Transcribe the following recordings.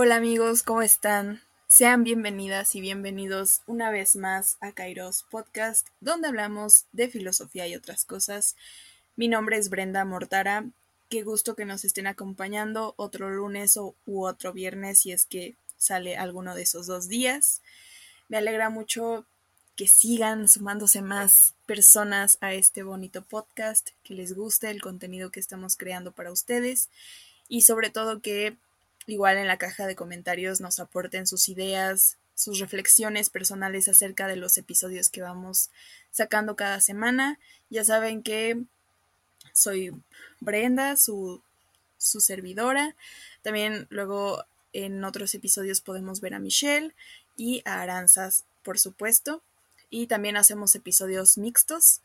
Hola amigos, ¿cómo están? Sean bienvenidas y bienvenidos una vez más a Kairos Podcast, donde hablamos de filosofía y otras cosas. Mi nombre es Brenda Mortara. Qué gusto que nos estén acompañando otro lunes o, u otro viernes si es que sale alguno de esos dos días. Me alegra mucho que sigan sumándose más personas a este bonito podcast, que les guste el contenido que estamos creando para ustedes y sobre todo que igual en la caja de comentarios nos aporten sus ideas, sus reflexiones personales acerca de los episodios que vamos sacando cada semana. Ya saben que soy Brenda, su, su servidora. También luego en otros episodios podemos ver a Michelle y a Aranzas, por supuesto. Y también hacemos episodios mixtos.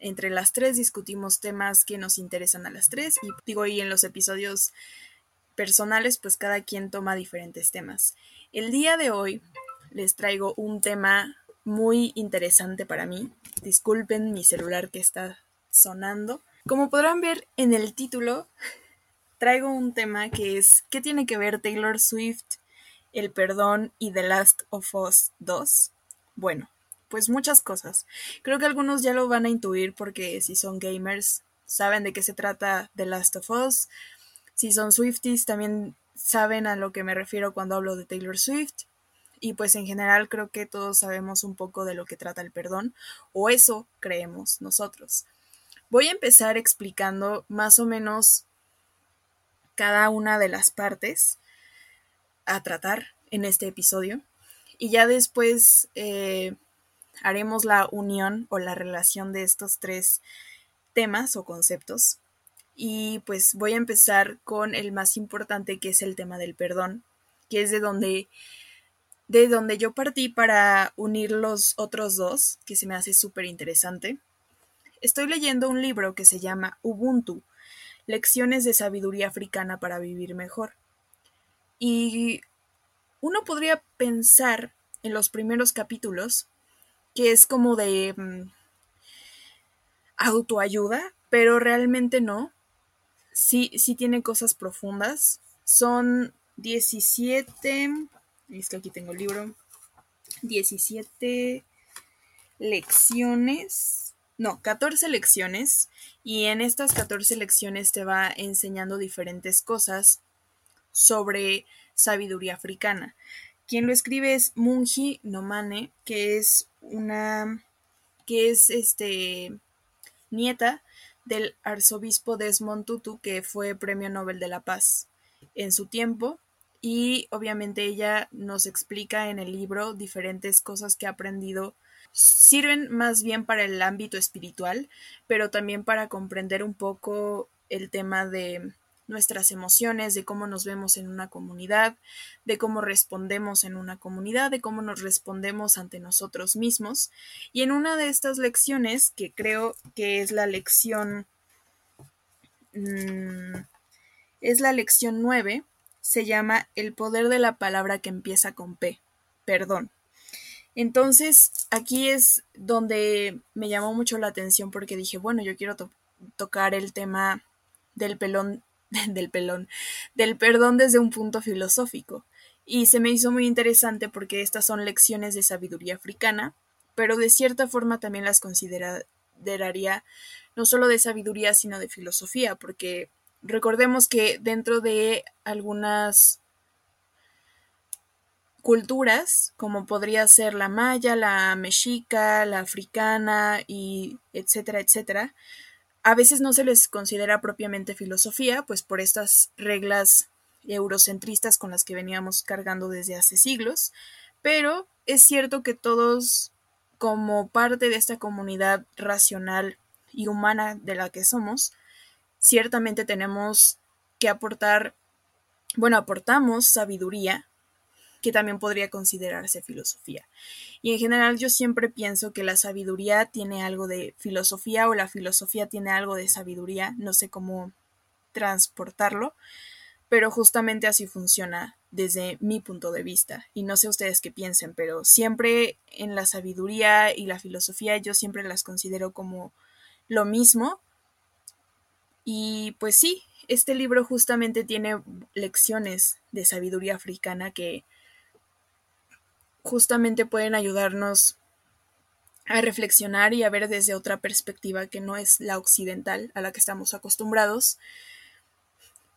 Entre las tres discutimos temas que nos interesan a las tres. Y digo, y en los episodios personales, pues cada quien toma diferentes temas. El día de hoy les traigo un tema muy interesante para mí. Disculpen mi celular que está sonando. Como podrán ver en el título, traigo un tema que es ¿qué tiene que ver Taylor Swift, el perdón y The Last of Us 2? Bueno, pues muchas cosas. Creo que algunos ya lo van a intuir porque si son gamers saben de qué se trata The Last of Us, si son Swifties, también saben a lo que me refiero cuando hablo de Taylor Swift. Y pues en general creo que todos sabemos un poco de lo que trata el perdón, o eso creemos nosotros. Voy a empezar explicando más o menos cada una de las partes a tratar en este episodio. Y ya después eh, haremos la unión o la relación de estos tres temas o conceptos y pues voy a empezar con el más importante que es el tema del perdón, que es de donde de donde yo partí para unir los otros dos, que se me hace súper interesante. Estoy leyendo un libro que se llama Ubuntu, Lecciones de Sabiduría Africana para Vivir Mejor. Y uno podría pensar en los primeros capítulos que es como de mm, autoayuda, pero realmente no, sí, sí tiene cosas profundas. Son 17, es que aquí tengo el libro, 17 lecciones, no, 14 lecciones, y en estas 14 lecciones te va enseñando diferentes cosas sobre sabiduría africana. Quien lo escribe es Munji Nomane, que es una que es este nieta del arzobispo Desmond Tutu, que fue Premio Nobel de la Paz en su tiempo. Y obviamente ella nos explica en el libro diferentes cosas que ha aprendido. Sirven más bien para el ámbito espiritual, pero también para comprender un poco el tema de nuestras emociones, de cómo nos vemos en una comunidad, de cómo respondemos en una comunidad, de cómo nos respondemos ante nosotros mismos. Y en una de estas lecciones, que creo que es la lección... Mm, es la lección 9, se llama El poder de la palabra que empieza con P, perdón. Entonces, aquí es donde me llamó mucho la atención porque dije, bueno, yo quiero tocar el tema del pelón del pelón, del perdón desde un punto filosófico. Y se me hizo muy interesante porque estas son lecciones de sabiduría africana, pero de cierta forma también las consideraría no solo de sabiduría, sino de filosofía, porque recordemos que dentro de algunas culturas, como podría ser la maya, la mexica, la africana y etcétera, etcétera, a veces no se les considera propiamente filosofía, pues por estas reglas eurocentristas con las que veníamos cargando desde hace siglos, pero es cierto que todos, como parte de esta comunidad racional y humana de la que somos, ciertamente tenemos que aportar, bueno, aportamos sabiduría que también podría considerarse filosofía. Y en general yo siempre pienso que la sabiduría tiene algo de filosofía o la filosofía tiene algo de sabiduría, no sé cómo transportarlo, pero justamente así funciona desde mi punto de vista. Y no sé ustedes qué piensen, pero siempre en la sabiduría y la filosofía yo siempre las considero como lo mismo, Y pues sí, este libro justamente tiene lecciones de sabiduría africana que justamente pueden ayudarnos a reflexionar y a ver desde otra perspectiva que no es la occidental a la que estamos acostumbrados,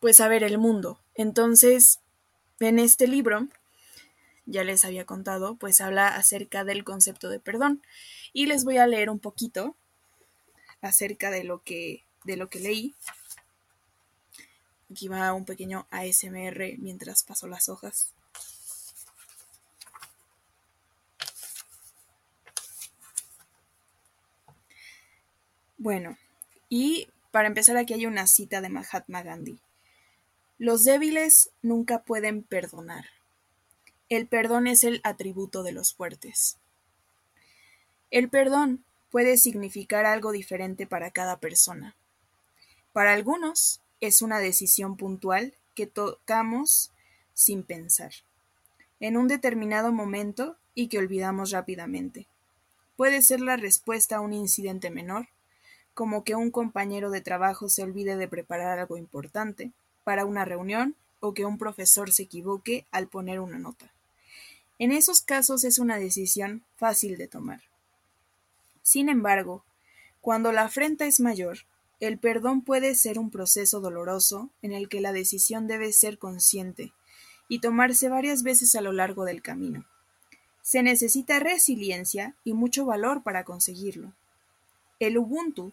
pues a ver el mundo. Entonces, en este libro, ya les había contado, pues habla acerca del concepto de perdón y les voy a leer un poquito acerca de lo que de lo que leí. Aquí va un pequeño ASMR mientras paso las hojas. Bueno, y para empezar aquí hay una cita de Mahatma Gandhi. Los débiles nunca pueden perdonar. El perdón es el atributo de los fuertes. El perdón puede significar algo diferente para cada persona. Para algunos es una decisión puntual que tocamos sin pensar, en un determinado momento y que olvidamos rápidamente. Puede ser la respuesta a un incidente menor, como que un compañero de trabajo se olvide de preparar algo importante para una reunión o que un profesor se equivoque al poner una nota. En esos casos es una decisión fácil de tomar. Sin embargo, cuando la afrenta es mayor, el perdón puede ser un proceso doloroso en el que la decisión debe ser consciente y tomarse varias veces a lo largo del camino. Se necesita resiliencia y mucho valor para conseguirlo. El Ubuntu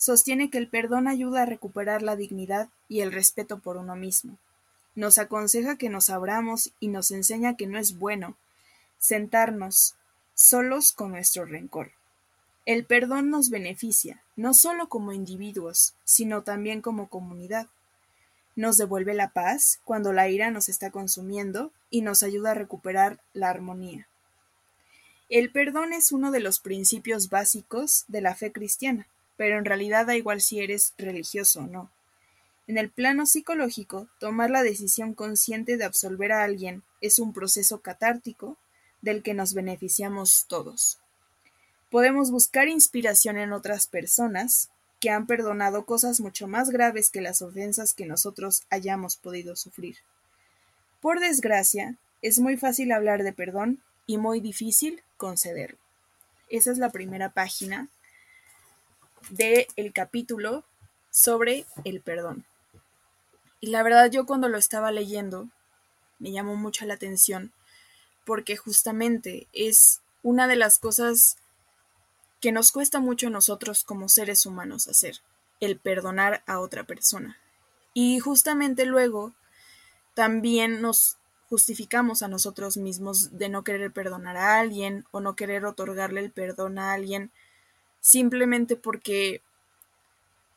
sostiene que el perdón ayuda a recuperar la dignidad y el respeto por uno mismo. Nos aconseja que nos abramos y nos enseña que no es bueno sentarnos solos con nuestro rencor. El perdón nos beneficia, no solo como individuos, sino también como comunidad. Nos devuelve la paz cuando la ira nos está consumiendo y nos ayuda a recuperar la armonía. El perdón es uno de los principios básicos de la fe cristiana pero en realidad da igual si eres religioso o no. En el plano psicológico, tomar la decisión consciente de absolver a alguien es un proceso catártico del que nos beneficiamos todos. Podemos buscar inspiración en otras personas que han perdonado cosas mucho más graves que las ofensas que nosotros hayamos podido sufrir. Por desgracia, es muy fácil hablar de perdón y muy difícil concederlo. Esa es la primera página del el capítulo sobre el perdón. Y la verdad yo cuando lo estaba leyendo me llamó mucho la atención porque justamente es una de las cosas que nos cuesta mucho a nosotros como seres humanos hacer, el perdonar a otra persona. Y justamente luego también nos justificamos a nosotros mismos de no querer perdonar a alguien o no querer otorgarle el perdón a alguien simplemente porque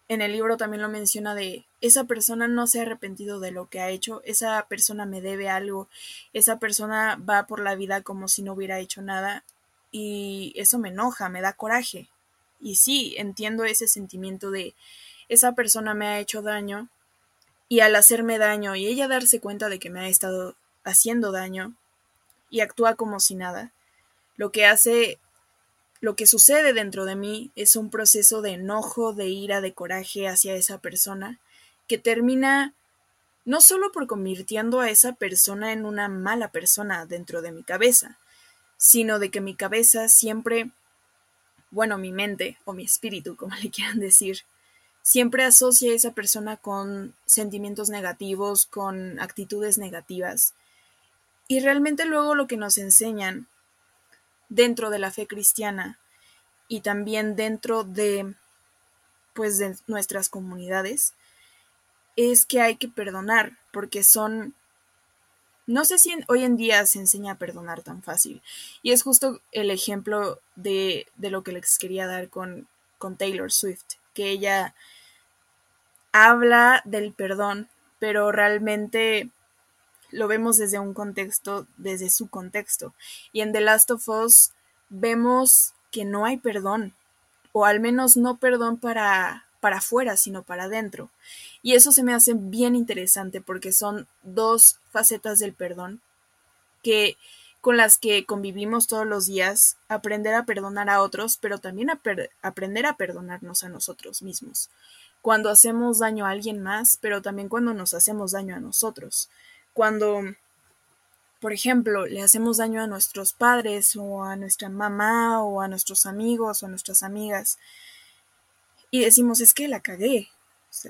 en el libro también lo menciona de esa persona no se ha arrepentido de lo que ha hecho, esa persona me debe algo, esa persona va por la vida como si no hubiera hecho nada y eso me enoja, me da coraje. Y sí, entiendo ese sentimiento de esa persona me ha hecho daño y al hacerme daño y ella darse cuenta de que me ha estado haciendo daño y actúa como si nada, lo que hace lo que sucede dentro de mí es un proceso de enojo, de ira, de coraje hacia esa persona, que termina no solo por convirtiendo a esa persona en una mala persona dentro de mi cabeza, sino de que mi cabeza siempre, bueno, mi mente o mi espíritu, como le quieran decir, siempre asocia a esa persona con sentimientos negativos, con actitudes negativas. Y realmente luego lo que nos enseñan dentro de la fe cristiana y también dentro de pues de nuestras comunidades es que hay que perdonar porque son no sé si hoy en día se enseña a perdonar tan fácil. Y es justo el ejemplo de, de lo que les quería dar con, con Taylor Swift que ella habla del perdón pero realmente lo vemos desde un contexto, desde su contexto. Y en The Last of Us vemos que no hay perdón, o al menos no perdón para, para afuera, sino para adentro. Y eso se me hace bien interesante porque son dos facetas del perdón que con las que convivimos todos los días, aprender a perdonar a otros, pero también aprender a perdonarnos a nosotros mismos. cuando hacemos daño a alguien más, pero también cuando nos hacemos daño a nosotros. Cuando, por ejemplo, le hacemos daño a nuestros padres o a nuestra mamá o a nuestros amigos o a nuestras amigas y decimos, es que la cagué,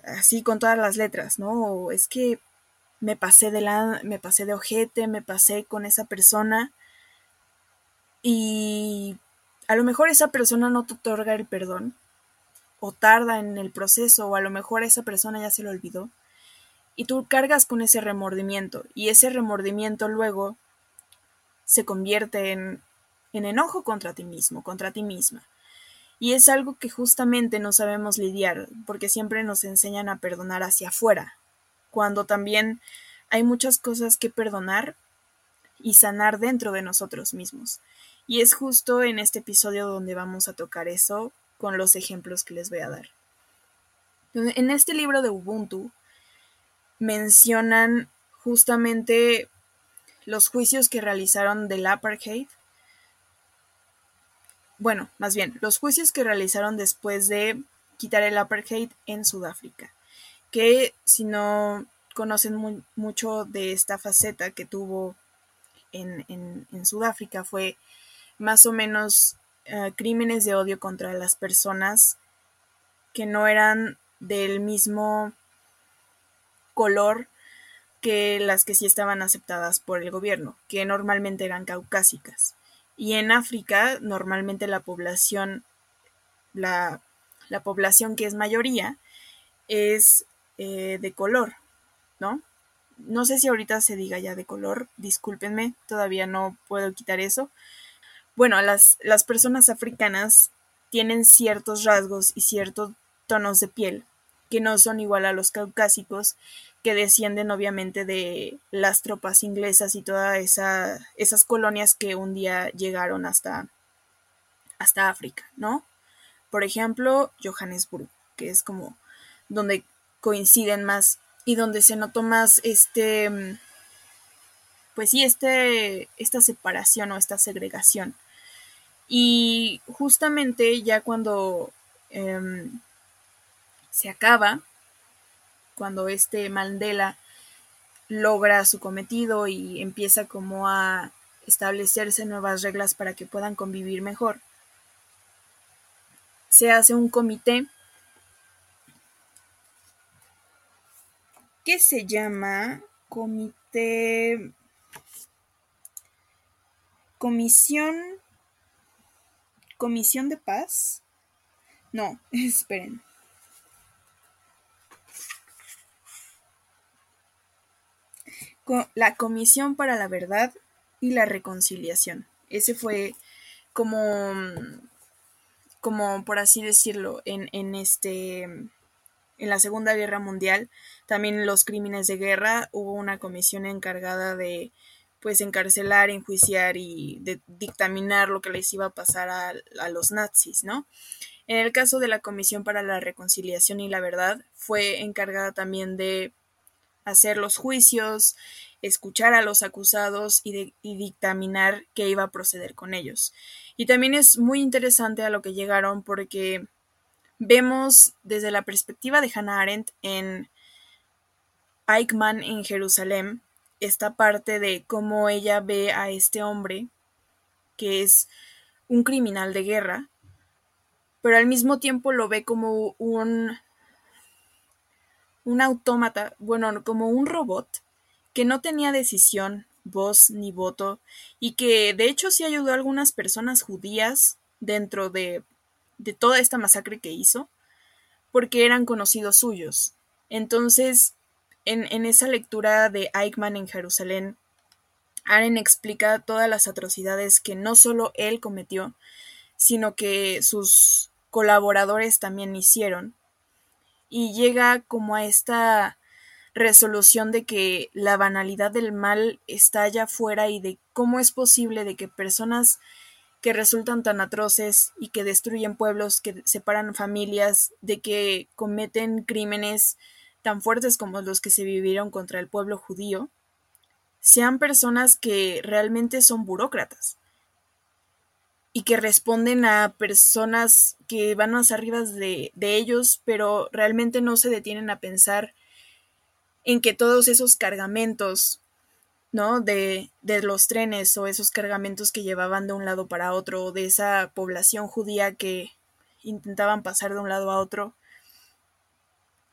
así con todas las letras, ¿no? O es que me pasé de la, me pasé de ojete, me pasé con esa persona y a lo mejor esa persona no te otorga el perdón o tarda en el proceso o a lo mejor esa persona ya se lo olvidó y tú cargas con ese remordimiento y ese remordimiento luego se convierte en, en enojo contra ti mismo, contra ti misma. Y es algo que justamente no sabemos lidiar, porque siempre nos enseñan a perdonar hacia afuera, cuando también hay muchas cosas que perdonar y sanar dentro de nosotros mismos. Y es justo en este episodio donde vamos a tocar eso con los ejemplos que les voy a dar. En este libro de Ubuntu mencionan justamente los juicios que realizaron del apartheid. Bueno, más bien, los juicios que realizaron después de quitar el apartheid en Sudáfrica que si no conocen mucho de esta faceta que tuvo en, Sudáfrica fue más o menos eh, crímenes de odio contra las personas que no eran del mismo color que las que sí estaban aceptadas por el gobierno, que normalmente eran caucásicas. Y en África, normalmente la población, la, la población que es mayoría, es eh, de color, ¿no? No sé si ahorita se diga ya de color, discúlpenme, todavía no puedo quitar eso. Bueno, las, las personas africanas tienen ciertos rasgos y ciertos tonos de piel que no son igual a los caucásicos, que descienden obviamente de las tropas inglesas y todas esa, esas colonias que un día llegaron hasta, hasta África, ¿no? Por ejemplo, Johannesburg, que es como donde coinciden más y donde se notó más este, pues sí, este, esta separación o esta segregación. Y justamente ya cuando em, se acaba, cuando este Mandela logra su cometido y empieza como a establecerse nuevas reglas para que puedan convivir mejor, se hace un comité que se llama Comité Comisión Comisión de Paz. No, esperen. La Comisión para la Verdad y la Reconciliación. Ese fue como, como por así decirlo, en, en este en la Segunda Guerra Mundial, también los crímenes de guerra, hubo una comisión encargada de pues encarcelar, enjuiciar y de dictaminar lo que les iba a pasar a, a los nazis, ¿no? En el caso de la Comisión para la Reconciliación y la Verdad, fue encargada también de hacer los juicios, escuchar a los acusados y, dictaminar qué iba a proceder con ellos. Y también es muy interesante a lo que llegaron porque vemos desde la perspectiva de Hannah Arendt en Eichmann en Jerusalén esta parte de cómo ella ve a este hombre que es un criminal de guerra, pero al mismo tiempo lo ve como un un autómata, bueno, como un robot que no tenía decisión, voz ni voto y que de hecho sí ayudó a algunas personas judías dentro de de toda esta masacre que hizo, porque eran conocidos suyos. Entonces, en, en esa lectura de Eichmann en Jerusalén, Aren explica todas las atrocidades que no solo él cometió, sino que sus colaboradores también hicieron. Y llega como a esta resolución de que la banalidad del mal está allá afuera y de cómo es posible de que personas que resultan tan atroces y que destruyen pueblos, que separan familias, de que cometen crímenes tan fuertes como los que se vivieron contra el pueblo judío, sean personas que realmente son burócratas. Y que responden a personas que van más arriba de, de ellos, pero realmente no se detienen a pensar en que todos esos cargamentos, ¿no? De, de, los trenes o esos cargamentos que llevaban de un lado para otro, de esa población judía que intentaban pasar de un lado a otro,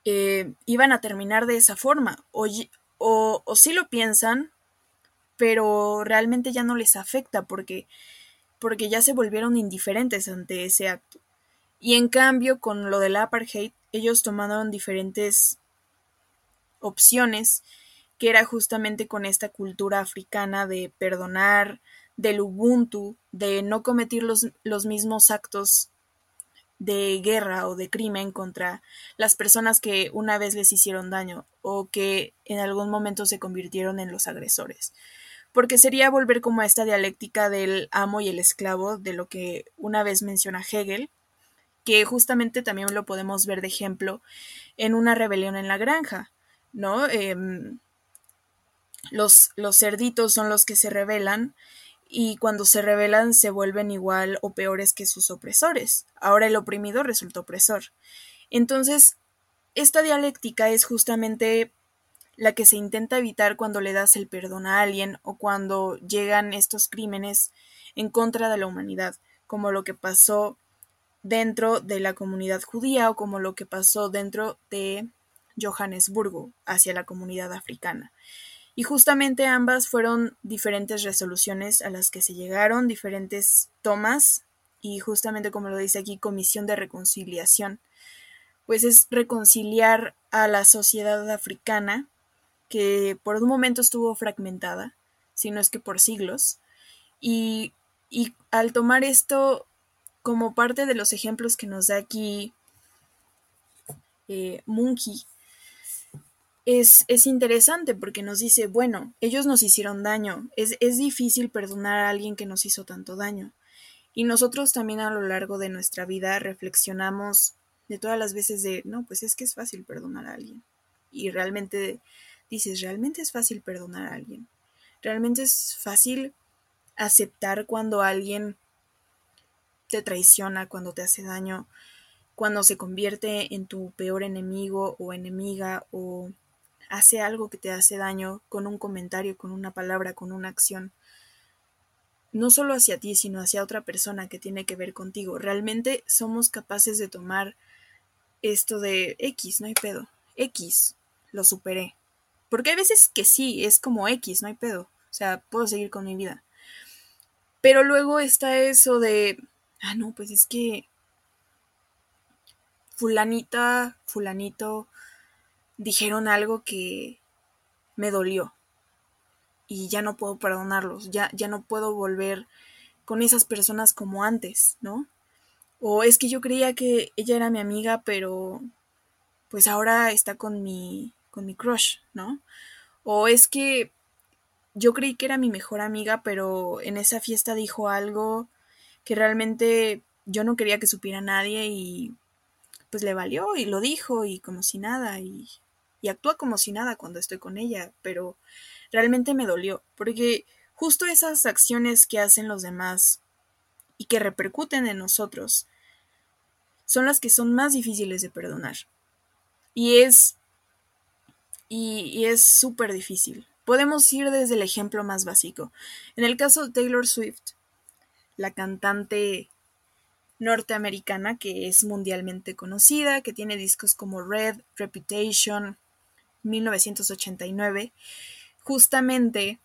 eh, iban a terminar de esa forma. O, o, o sí lo piensan, pero realmente ya no les afecta porque porque ya se volvieron indiferentes ante ese acto. Y en cambio, con lo del apartheid, ellos tomaron diferentes opciones, que era justamente con esta cultura africana de perdonar, del ubuntu, de no cometer los, los mismos actos de guerra o de crimen contra las personas que una vez les hicieron daño o que en algún momento se convirtieron en los agresores porque sería volver como a esta dialéctica del amo y el esclavo, de lo que una vez menciona Hegel, que justamente también lo podemos ver de ejemplo en una rebelión en la granja, ¿no? Em, los, los cerditos son los que se rebelan y cuando se rebelan se vuelven igual o peores que sus opresores. Ahora el oprimido resulta opresor. Entonces, esta dialéctica es justamente la que se intenta evitar cuando le das el perdón a alguien o cuando llegan estos crímenes en contra de la humanidad, como lo que pasó dentro de la comunidad judía o como lo que pasó dentro de Johannesburgo hacia la comunidad africana. Y justamente ambas fueron diferentes resoluciones a las que se llegaron, diferentes tomas, y justamente como lo dice aquí, comisión de reconciliación, pues es reconciliar a la sociedad africana que por un momento estuvo fragmentada, si no es que por siglos, y, y al tomar esto como parte de los ejemplos que nos da aquí eh, Monkey, es, es, interesante porque nos dice, bueno, ellos nos hicieron daño, es, es difícil perdonar a alguien que nos hizo tanto daño. Y nosotros también a lo largo de nuestra vida reflexionamos de todas las veces de, no, pues es que es fácil perdonar a alguien. Y realmente dices, realmente es fácil perdonar a alguien. Realmente es fácil aceptar cuando alguien te traiciona, cuando te hace daño, cuando se convierte en tu peor enemigo o enemiga o hace algo que te hace daño con un comentario, con una palabra, con una acción. No solo hacia ti, sino hacia otra persona que tiene que ver contigo. Realmente somos capaces de tomar esto de X, no hay pedo. X, lo superé. Porque hay veces que sí, es como X, no hay pedo. O sea, puedo seguir con mi vida. Pero luego está eso de, ah, no, pues es que fulanita, fulanito, dijeron algo que me dolió. Y ya no puedo perdonarlos, ya, ya no puedo volver con esas personas como antes, ¿no? O es que yo creía que ella era mi amiga, pero pues ahora está con mi con mi crush, ¿no? O es que yo creí que era mi mejor amiga, pero en esa fiesta dijo algo que realmente yo no quería que supiera nadie y pues le valió y lo dijo y como si nada y, y actúa como si nada cuando estoy con ella, pero realmente me dolió, porque justo esas acciones que hacen los demás y que repercuten en nosotros son las que son más difíciles de perdonar. Y es y, es súper difícil. Podemos ir desde el ejemplo más básico. En el caso de Taylor Swift, la cantante norteamericana que es mundialmente conocida, que tiene discos como Red, Reputation, 1989, justamente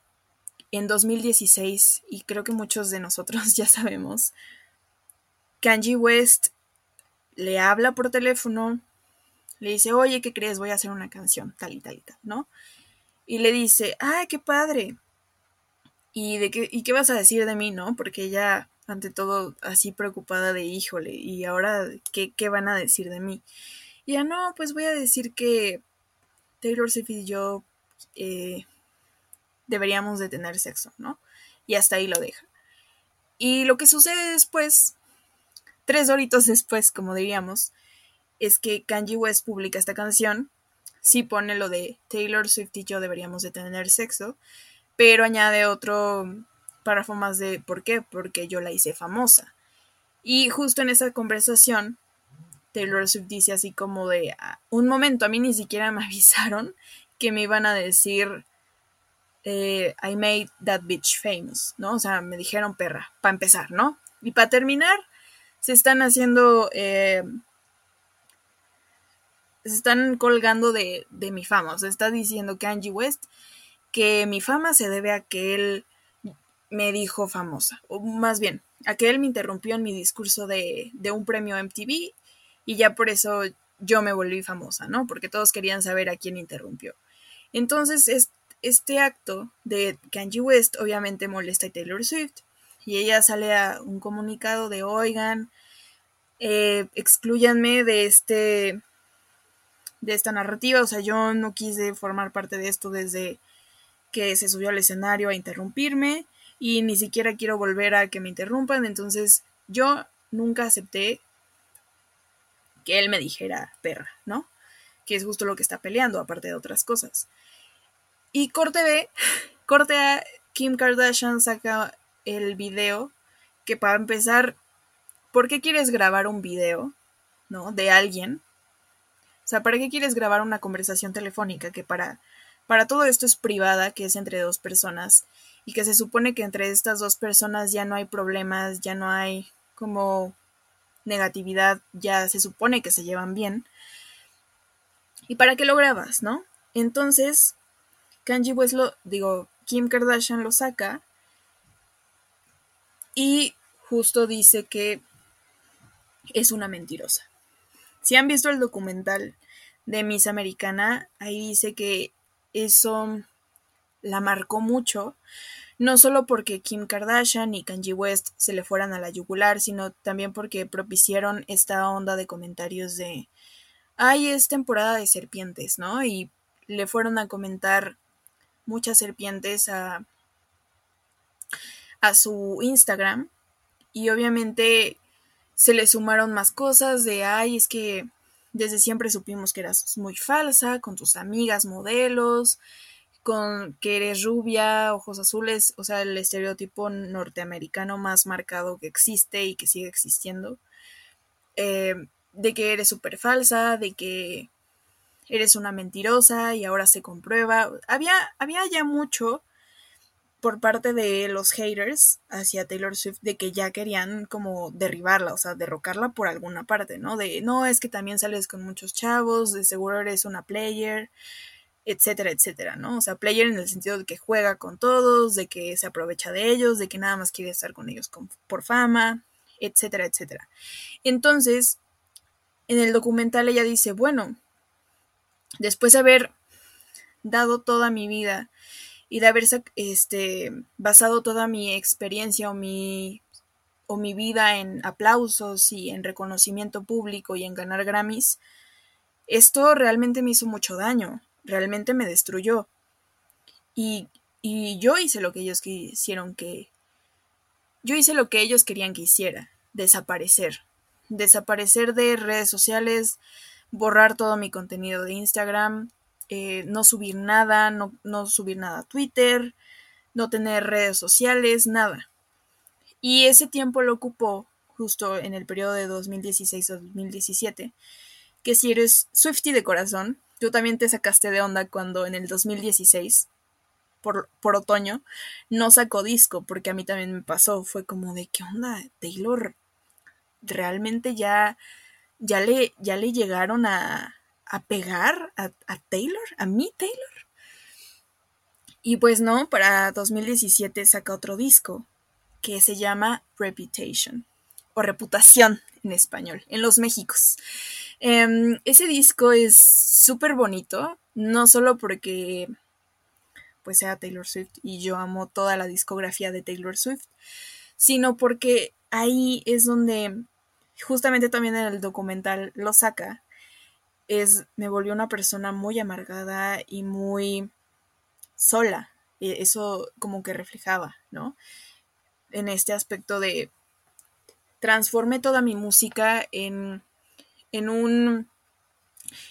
en 2016, y creo que muchos de nosotros ya sabemos, Kanye West le habla por teléfono le dice, oye, ¿qué crees? Voy a hacer una canción, tal y tal y tal, ¿no? Y le dice, ay, qué padre. ¿Y, de qué, ¿Y qué vas a decir de mí, no? Porque ella, ante todo, así preocupada de, híjole, ¿y ahora qué, qué van a decir de mí? Y ya no, pues voy a decir que Taylor Swift y yo eh, deberíamos de tener sexo, ¿no? Y hasta ahí lo deja. Y lo que sucede después, tres horitos después, como diríamos, es que Kanye West publica esta canción, sí pone lo de Taylor Swift y yo deberíamos de tener sexo, pero añade otro párrafo más de ¿por qué? Porque yo la hice famosa. Y justo en esa conversación, Taylor Swift dice así como de, ah, un momento, a mí ni siquiera me avisaron que me iban a decir, eh, I made that bitch famous, ¿no? O sea, me dijeron perra, para empezar, ¿no? Y para terminar, se están haciendo, eh, se están colgando de, de mi fama, o sea, está diciendo Kanye West que mi fama se debe a que él me dijo famosa, o más bien, a que él me interrumpió en mi discurso de, de un premio MTV y ya por eso yo me volví famosa, ¿no? Porque todos querían saber a quién interrumpió. Entonces, este acto de Kanye West obviamente molesta a Taylor Swift y ella sale a un comunicado de, oigan, eh, excluyanme de este de esta narrativa, o sea, yo no quise formar parte de esto desde que se subió al escenario a interrumpirme y ni siquiera quiero volver a que me interrumpan, entonces yo nunca acepté que él me dijera perra, ¿no? Que es justo lo que está peleando, aparte de otras cosas. Y corte B, corte A, Kim Kardashian saca el video que para empezar, ¿por qué quieres grabar un video, ¿no? De alguien. O sea, ¿para qué quieres grabar una conversación telefónica que para para todo esto es privada, que es entre dos personas, y que se supone que entre estas dos personas ya no hay problemas, ya no hay como negatividad, ya se supone que se llevan bien. ¿Y para qué lo grabas, no? Entonces, Kanji West lo, digo, Kim Kardashian lo saca y justo dice que es una mentirosa. Si han visto el documental de Miss Americana, ahí dice que eso la marcó mucho, no solo porque Kim Kardashian y Kanye West se le fueran a la yugular, sino también porque propiciaron esta onda de comentarios de, ay, es temporada de serpientes, ¿no? Y le fueron a comentar muchas serpientes a, a su Instagram y obviamente se le sumaron más cosas de, ay, es que desde siempre supimos que eras muy falsa, con tus amigas modelos, con que eres rubia, ojos azules, o sea, el estereotipo norteamericano más marcado que existe y que sigue existiendo. Eh, de que eres súper falsa, de que eres una mentirosa y ahora se comprueba. Había, había ya mucho por parte de los haters hacia Taylor Swift de que ya querían como derribarla, o sea, derrocarla por alguna parte, ¿no? De, no, es que también sales con muchos chavos, de seguro eres una player, etcétera, etcétera, ¿no? O sea, player en el sentido de que juega con todos, de que se aprovecha de ellos, de que nada más quiere estar con ellos por fama, etcétera, etcétera. Entonces, en el documental ella dice, bueno, después de haber dado toda mi vida y de haber este, basado toda mi experiencia o mi, o mi vida en aplausos y en reconocimiento público y en ganar Grammys, esto realmente me hizo mucho daño, realmente me destruyó. Y, y yo hice lo que ellos quisieron que... Yo hice lo que ellos querían que hiciera, desaparecer. Desaparecer de redes sociales, borrar todo mi contenido de Instagram, eh, no subir nada, no, no subir nada a Twitter, no tener redes sociales, nada. Y ese tiempo lo ocupó justo en el periodo de 2016 a 2017, que si eres Swifty de corazón, tú también te sacaste de onda cuando en el 2016, por, por otoño, no sacó disco, porque a mí también me pasó, fue como de, ¿qué onda? Taylor, realmente ya, ya, le, ya le llegaron a, a pegar a, Taylor, a mí Taylor. Y pues no, para 2017 saca otro disco que se llama Reputation o Reputación en español, en los Méxicos. Em, ese disco es súper bonito, no solo porque pues sea Taylor Swift y yo amo toda la discografía de Taylor Swift, sino porque ahí es donde justamente también en el documental lo saca es, me volvió una persona muy amargada y muy sola. Eso como que reflejaba, ¿no? En este aspecto de transformé toda mi música en, en un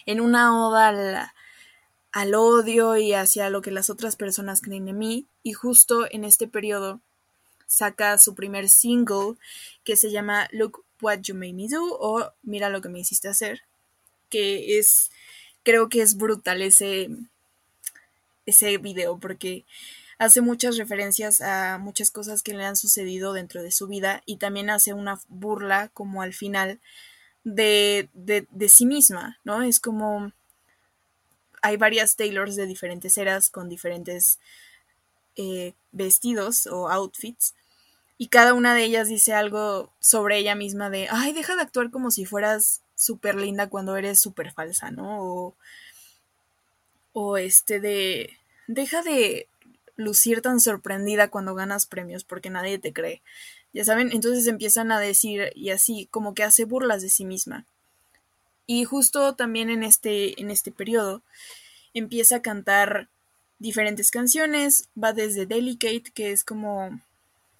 en una oda al, al odio y hacia lo que las otras personas creen en mí y justo en este periodo saca su primer single que se llama Look What You Made Me Do o Mira lo que me hiciste hacer, que es, creo que es brutal ese, ese video porque hace muchas referencias a muchas cosas que le han sucedido dentro de su vida y también hace una burla como al final de, de, sí misma, ¿no? Es como hay varias Taylors de diferentes eras con diferentes eh, vestidos o outfits y cada una de ellas dice algo sobre ella misma de, ay, deja de actuar como si fueras súper linda cuando eres súper falsa, ¿no? O, o este de, deja de lucir tan sorprendida cuando ganas premios porque nadie te cree. Ya saben, entonces empiezan a decir y así como que hace burlas de sí misma. Y justo también en este, en este periodo empieza a cantar diferentes canciones, va desde Delicate, que es como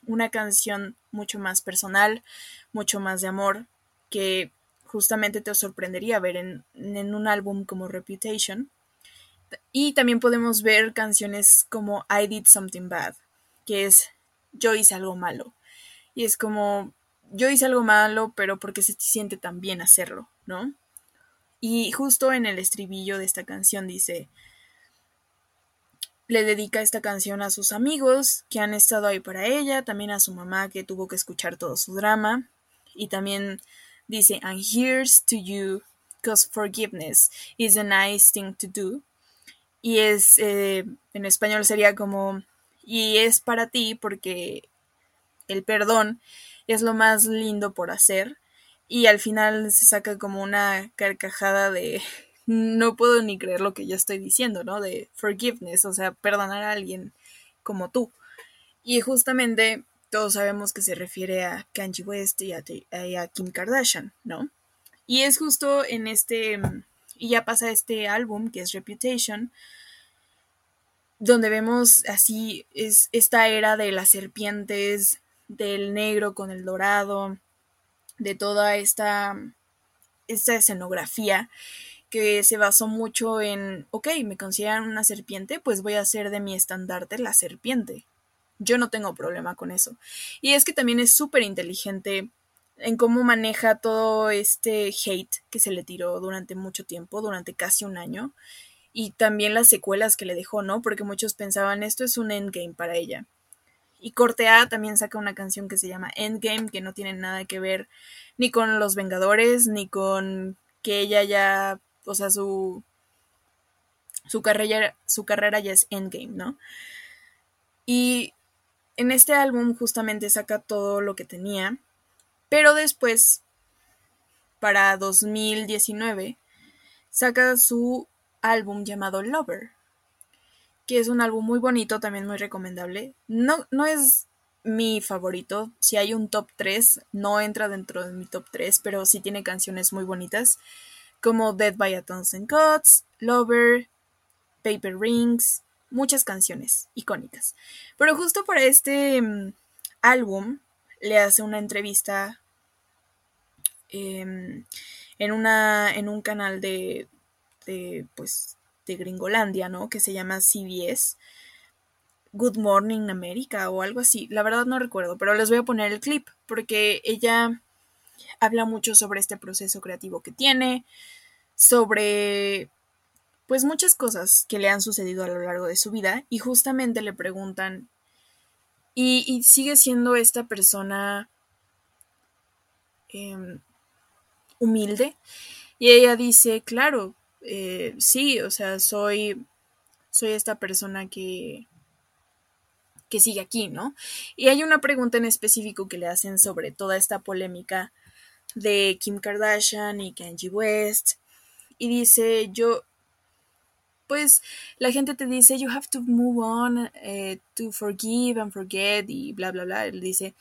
una canción mucho más personal, mucho más de amor, que justamente te sorprendería ver en, en un álbum como Reputation. Y también podemos ver canciones como I Did Something Bad, que es yo hice algo malo. Y es como yo hice algo malo, pero porque se siente tan bien hacerlo, ¿no? Y justo en el estribillo de esta canción dice, le dedica esta canción a sus amigos que han estado ahí para ella, también a su mamá que tuvo que escuchar todo su drama, y también dice, and here's to you, cause forgiveness is a nice thing to do y es, eh, en español sería como, y es para ti porque el perdón es lo más lindo por hacer, y al final se saca como una carcajada de, no puedo ni creer lo que yo estoy diciendo, ¿no? De forgiveness, o sea, perdonar a alguien como tú. Y justamente todos sabemos que se refiere a Kanye West y a, y a, Kim Kardashian, ¿no? Y es justo en este, y ya pasa este álbum que es Reputation, donde vemos así es esta era de las serpientes, del negro con el dorado, de toda esta, esta escenografía que se basó mucho en, ok, me consideran una serpiente, pues voy a hacer de mi estandarte la serpiente. Yo no tengo problema con eso. Y es que también es súper inteligente en cómo maneja todo este hate que se le tiró durante mucho tiempo, durante casi un año, y también las secuelas que le dejó, ¿no? Porque muchos pensaban esto es un endgame para ella. Y Cortea también saca una canción que se llama Endgame, que no tiene nada que ver ni con los Vengadores, ni con que ella ya, o sea, su, su, carrera, su carrera ya es Endgame, ¿no? Y en este álbum justamente saca todo lo que tenía pero después, para 2019, saca su álbum llamado Lover, que es un álbum muy bonito, también muy recomendable. No, no es mi favorito, si hay un top 3, no entra dentro de mi top 3, pero sí tiene canciones muy bonitas, como Dead by a Thousand Cuts, Lover, Paper Rings, muchas canciones icónicas. Pero justo para este mm, álbum le hace una entrevista em, en, una, en un canal de, de, pues, de Gringolandia, ¿no? Que se llama CBS. Good Morning America o algo así. La verdad no recuerdo, pero les voy a poner el clip porque ella habla mucho sobre este proceso creativo que tiene, sobre pues muchas cosas que le han sucedido a lo largo de su vida y justamente le preguntan y, sigue siendo esta persona em, humilde. Y ella dice, claro, eh, sí, o sea, soy, soy esta persona que, que sigue aquí, ¿no? Y hay una pregunta en específico que le hacen sobre toda esta polémica de Kim Kardashian y Kanye West. Y dice, yo, pues la gente te dice, you have to move on, eh, to forgive and forget y bla, bla, bla. Él dice,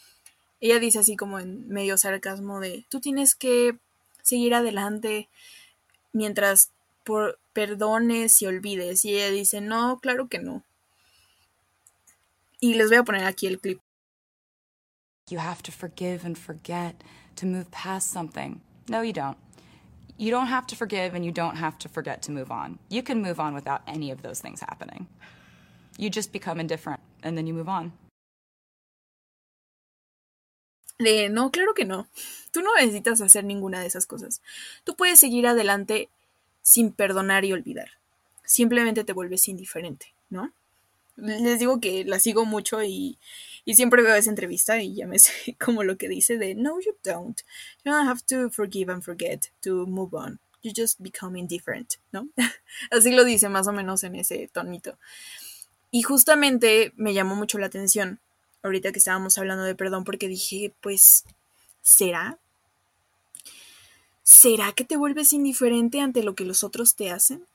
ella dice así como en medio sarcasmo de, tú tienes que seguir adelante mientras por, perdones y olvides. Y ella dice, no, claro que no. Y les voy a poner aquí el clip. You have to forgive and forget to move past something. No, you don't. You don't have to forgive and you don't have to forget to move on. You can move on without any of those things happening. You just become indifferent and then you move on. De, no, claro que no. Tú no necesitas hacer ninguna de esas cosas. Tú puedes seguir adelante sin perdonar y olvidar. Simplemente te vuelves indiferente, ¿no? Les digo que la sigo mucho y, y siempre veo esa entrevista y ya me sé como lo que dice de no, you don't. You don't have to forgive and forget to move on. You just become indifferent, ¿no? Así lo dice más o menos en ese tonito. Y justamente me llamó mucho la atención ahorita que estábamos hablando de perdón porque dije, pues, ¿será? ¿Será que te vuelves indiferente ante lo que los otros te hacen?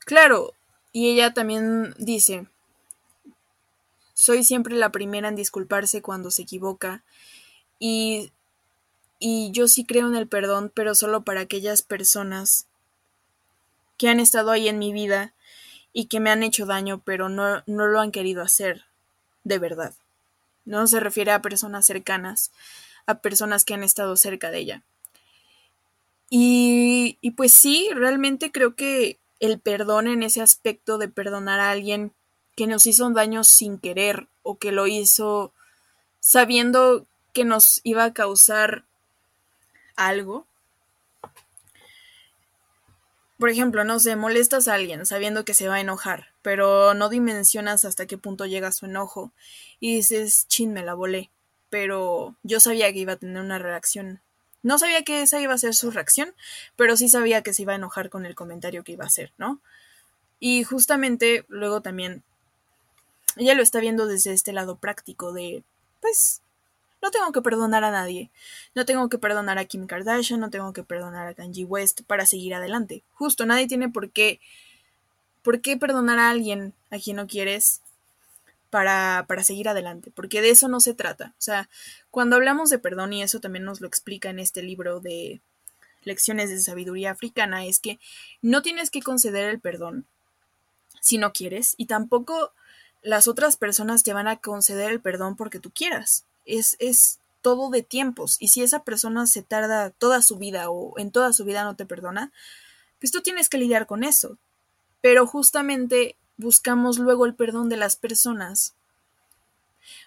Claro, y ella también dice, soy siempre la primera en disculparse cuando se equivoca y, y yo sí creo en el perdón, pero solo para aquellas personas que han estado ahí en mi vida y que me han hecho daño, pero no, no lo han querido hacer de verdad. No se refiere a personas cercanas, a personas que han estado cerca de ella. Y, y pues sí, realmente creo que el perdón en ese aspecto de perdonar a alguien que nos hizo un daño sin querer o que lo hizo sabiendo que nos iba a causar algo. Por ejemplo, no sé, molestas a alguien sabiendo que se va a enojar, pero no dimensionas hasta qué punto llega su enojo y dices, chin, me la volé. Pero yo sabía que iba a tener una reacción. No sabía que esa iba a ser su reacción, pero sí sabía que se iba a enojar con el comentario que iba a hacer, ¿no? Y justamente luego también ella lo está viendo desde este lado práctico de, pues, no tengo que perdonar a nadie. No tengo que perdonar a Kim Kardashian, no tengo que perdonar a Kanye West para seguir adelante. Justo, nadie tiene por qué, por qué perdonar a alguien a quien no quieres para, para seguir adelante, porque de eso no se trata. O sea, cuando hablamos de perdón, y eso también nos lo explica en este libro de Lecciones de Sabiduría Africana, es que no tienes que conceder el perdón si no quieres, y tampoco las otras personas te van a conceder el perdón porque tú quieras. Es, es todo de tiempos. Y si esa persona se tarda toda su vida o en toda su vida no te perdona, pues tú tienes que lidiar con eso. Pero justamente buscamos luego el perdón de las personas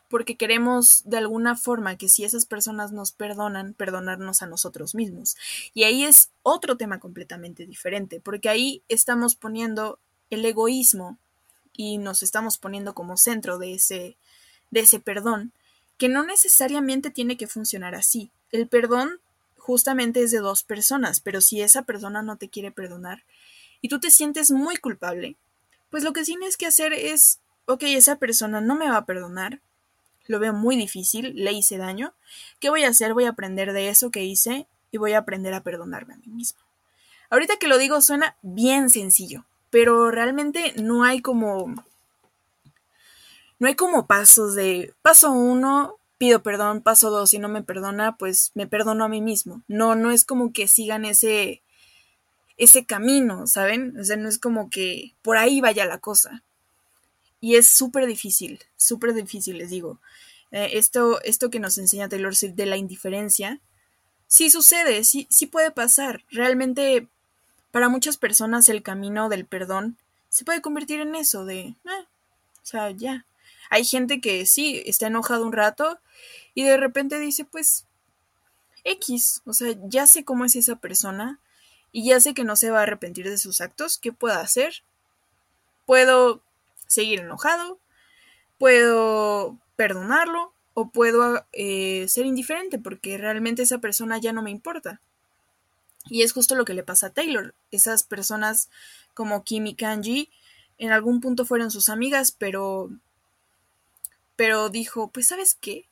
porque queremos de alguna forma que si esas personas nos perdonan, perdonarnos a nosotros mismos. Y ahí es otro tema completamente diferente, porque ahí estamos poniendo el egoísmo y nos estamos poniendo como centro de ese, de ese perdón, que no necesariamente tiene que funcionar así. El perdón justamente es de dos personas, pero si esa persona no te quiere perdonar y tú te sientes muy culpable, pues lo que tienes que hacer es, ok, esa persona no me va a perdonar, lo veo muy difícil, le hice daño, ¿qué voy a hacer? Voy a aprender de eso que hice y voy a aprender a perdonarme a mí mismo. Ahorita que lo digo suena bien sencillo, pero realmente no hay como no hay como pasos de paso uno, pido perdón, paso dos, si no me perdona, pues me perdono a mí mismo. No, no es como que sigan ese ese camino, ¿saben? O sea, no es como que por ahí vaya la cosa. Y es súper difícil, súper difícil, les digo. Eh, esto, esto que nos enseña Taylor Swift de la indiferencia, sí sucede, sí, sí puede pasar. Realmente para muchas personas el camino del perdón se puede convertir en eso, de, ah, o sea, ya. Hay gente que sí, está enojado un rato y de repente dice, pues, X, o sea, ya sé cómo es esa persona y ya sé que no se va a arrepentir de sus actos, ¿qué puedo hacer? Puedo seguir enojado, puedo perdonarlo o puedo eh, ser indiferente porque realmente esa persona ya no me importa. Y es justo lo que le pasa a Taylor. Esas personas como Kim y Kanji en algún punto fueron sus amigas, pero pero dijo, pues sabes qué,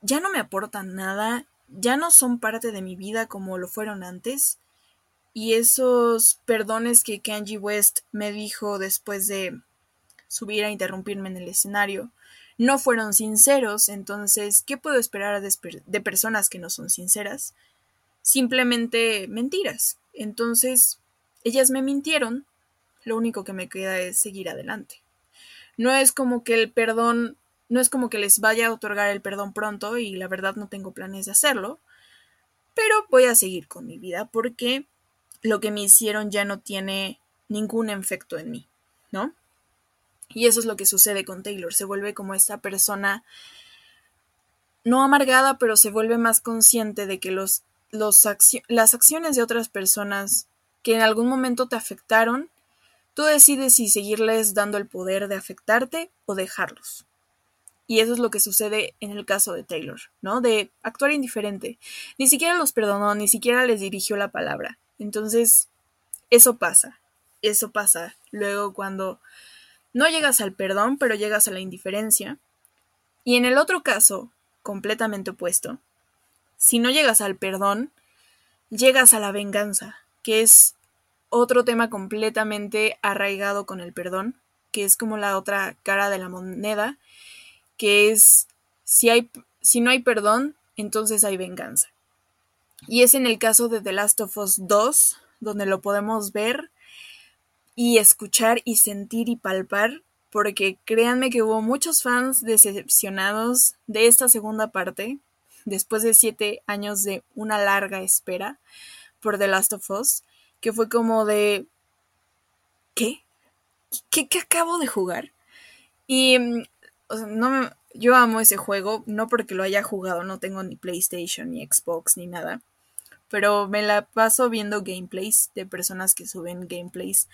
ya no me aportan nada, ya no son parte de mi vida como lo fueron antes, y esos perdones que Kanji West me dijo después de subir a interrumpirme en el escenario no fueron sinceros, entonces, ¿qué puedo esperar de, de personas que no son sinceras? Simplemente mentiras. Entonces, ellas me mintieron, lo único que me queda es seguir adelante. No es como que el perdón, no es como que les vaya a otorgar el perdón pronto y la verdad no tengo planes de hacerlo, pero voy a seguir con mi vida porque lo que me hicieron ya no tiene ningún efecto en mí, ¿no? Y eso es lo que sucede con Taylor, se vuelve como esta persona no amargada, pero se vuelve más consciente de que los, las acciones de otras personas que en algún momento te afectaron, tú decides si seguirles dando el poder de afectarte o dejarlos. Y eso es lo que sucede en el caso de Taylor, ¿no? De actuar indiferente. Ni siquiera los perdonó, ni siquiera les dirigió la palabra. Entonces, eso pasa. Eso pasa luego cuando no llegas al perdón, pero llegas a la indiferencia. Y en el otro caso, completamente opuesto, si no llegas al perdón, llegas a la venganza, que es otro tema completamente arraigado con el perdón, que es como la otra cara de la moneda que es si, hay, si no hay perdón, entonces hay venganza. Y es en el caso de The Last of Us 2, donde lo podemos ver y escuchar y sentir y palpar, porque créanme que hubo muchos fans decepcionados de esta segunda parte, después de siete años de una larga espera por The Last of Us, que fue como de... ¿Qué? ¿Qué, acabo de jugar? Y mm, no yo amo ese juego, no porque lo haya jugado, no tengo ni PlayStation, ni Xbox, ni nada. Pero me la paso viendo gameplays de personas que suben gameplays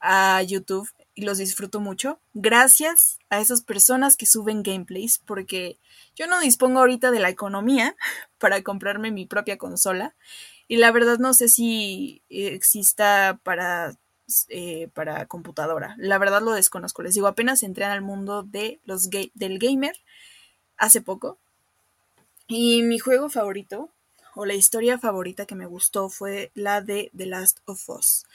a YouTube y los disfruto mucho. Gracias a esas personas que suben gameplays, porque yo no dispongo ahorita de la economía para comprarme mi propia consola. Y la verdad no sé si exista para eh, para computadora. La verdad lo desconozco. Les digo, apenas entré al mundo de los del gamer hace poco. Y mi juego favorito, o la historia favorita que me gustó, fue la de The Last of Us.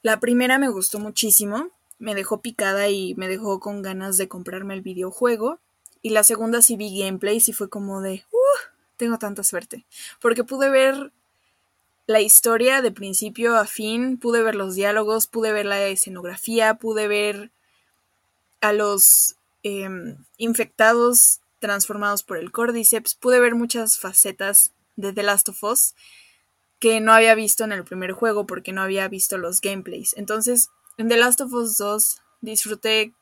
La primera me gustó muchísimo, me dejó picada y me dejó con ganas de comprarme el videojuego. Y la segunda sí vi gameplays y fue como de, uh, tengo tanta suerte. Porque pude ver la historia de principio a fin, pude ver los diálogos, pude ver la escenografía, pude ver a los em, infectados transformados por el Cordyceps, pude ver muchas facetas de The Last of Us que no había visto en el primer juego porque no había visto los gameplays. Entonces, en The Last of Us 2 disfruté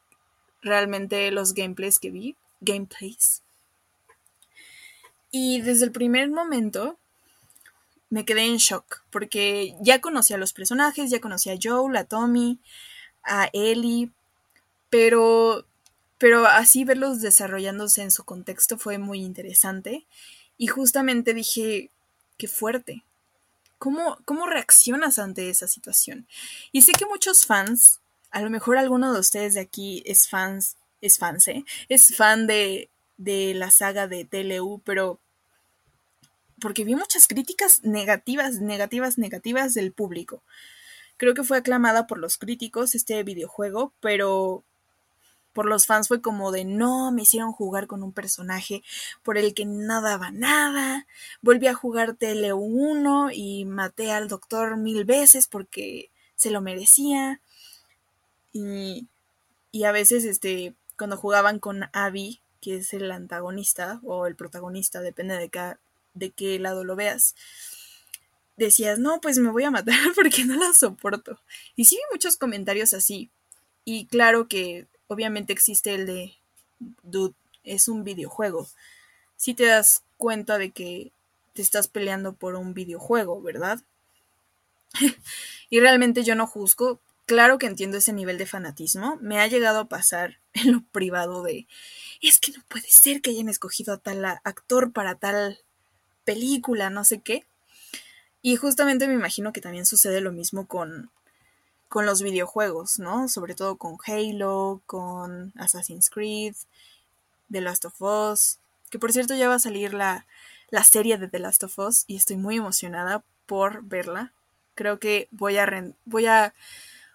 realmente los gameplays que vi, gameplays. Y desde el primer momento me quedé en shock porque ya conocía a los personajes, ya conocía a Joel, a Tommy, a Ellie, pero, pero así verlos desarrollándose en su contexto fue muy interesante y justamente dije, qué fuerte. ¿Cómo, ¿Cómo reaccionas ante esa situación? Y sé que muchos fans, a lo mejor alguno de ustedes de aquí es fans, es fans, ¿eh? Es fan de, de la saga de TLU, pero porque vi muchas críticas negativas, negativas, negativas del público. Creo que fue aclamada por los críticos este videojuego, pero por los fans fue como de no, me hicieron jugar con un personaje por el que nada va nada. Volví a jugar TL1 y maté al doctor mil veces porque se lo merecía. Y, y a veces, este, cuando jugaban con Abby, que es el antagonista o el protagonista, depende de de qué lado lo veas, decías, no, pues me voy a matar porque no la soporto. Y sí vi muchos comentarios así. Y claro que obviamente existe el de, dude, es un videojuego. Si te das cuenta de que te estás peleando por un videojuego, ¿verdad? y realmente yo no juzgo. Claro que entiendo ese nivel de fanatismo. Me ha llegado a pasar en lo privado de, es que no puede ser que hayan escogido a tal actor para tal película, no sé qué. Y justamente me imagino que también sucede lo mismo con, con los videojuegos, ¿no? Sobre todo con Halo, con Assassin's Creed, The Last of Us. Que por cierto ya va a salir la, la serie de The Last of Us y estoy muy emocionada por verla. Creo que voy a, voy a,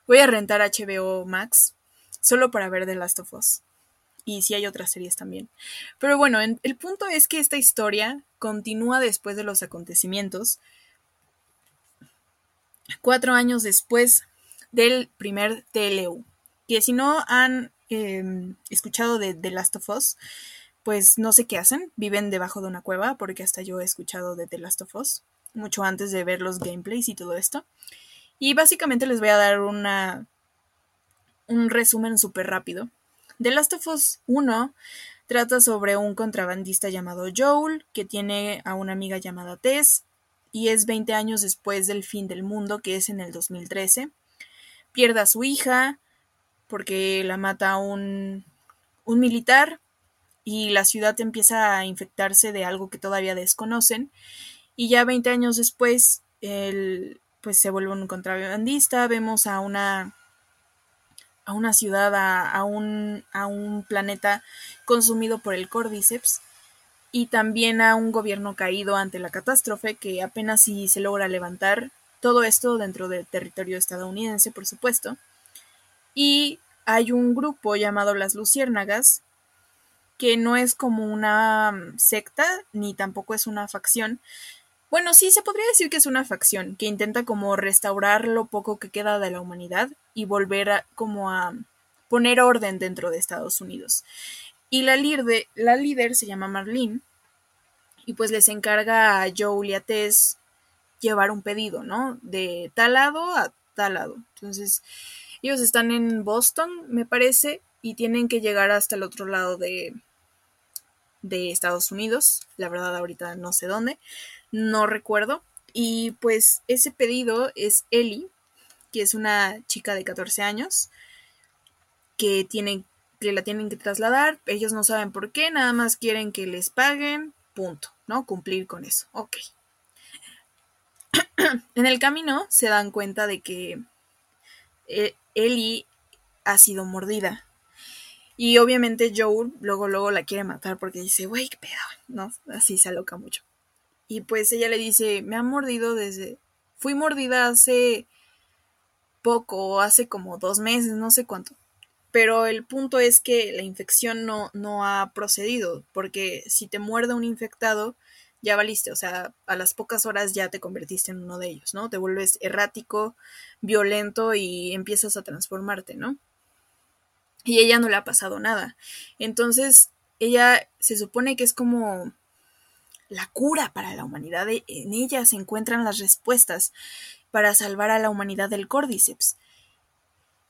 voy a rentar HBO Max solo para ver The Last of Us y si hay otras series también. Pero bueno, el punto es que esta historia continúa después de los acontecimientos, cuatro años después del primer TLU. Que si no han em, escuchado de The Last of Us, pues no sé qué hacen, viven debajo de una cueva, porque hasta yo he escuchado de The Last of Us, mucho antes de ver los gameplays y todo esto. Y básicamente les voy a dar una, un resumen súper rápido The Last of Us 1 Trata sobre un contrabandista llamado Joel, que tiene a una amiga llamada Tess, y es 20 años después del fin del mundo, que es en el 2013. Pierde a su hija porque la mata un, un militar y la ciudad empieza a infectarse de algo que todavía desconocen. Y ya 20 años después, él pues se vuelve un contrabandista, vemos a una a una ciudad, a, un, a un planeta consumido por el Cordyceps y también a un gobierno caído ante la catástrofe que apenas si se logra levantar. Todo esto dentro del territorio estadounidense, por supuesto. Y hay un grupo llamado las Luciérnagas, que no es como una secta, ni tampoco es una facción, bueno, sí, se podría decir que es una facción que intenta como restaurar lo poco que queda de la humanidad y volver a, como a poner orden dentro de Estados Unidos. Y la, líder, la líder se llama Marlene y pues les encarga a Joe Tess llevar un pedido, ¿no? De tal lado a tal lado. Entonces, ellos están en Boston, me parece, y tienen que llegar hasta el otro lado de, de Estados Unidos. La verdad, ahorita no sé dónde no recuerdo. Y pues ese pedido es Ellie, que es una chica de 14 años, que, tienen, que la tienen que trasladar. Ellos no saben por qué, nada más quieren que les paguen, punto, ¿no? Cumplir con eso. Ok. en el camino se dan cuenta de que eh, Ellie ha sido mordida. Y obviamente Joel luego, luego la quiere matar porque dice, wey, qué pedo, ¿no? Así se aloca mucho. Y pues ella le dice, me ha mordido desde... Fui mordida hace poco, hace como dos meses, no sé cuánto. Pero el punto es que la infección no, no ha procedido, porque si te muerde un infectado, ya valiste, o sea, a las pocas horas ya te convertiste en uno de ellos, ¿no? Te vuelves errático, violento y empiezas a transformarte, ¿no? Y ella no le ha pasado nada. Entonces, ella se supone que es como la cura para la humanidad. E, en ella se encuentran las respuestas para salvar a la humanidad del Cordyceps.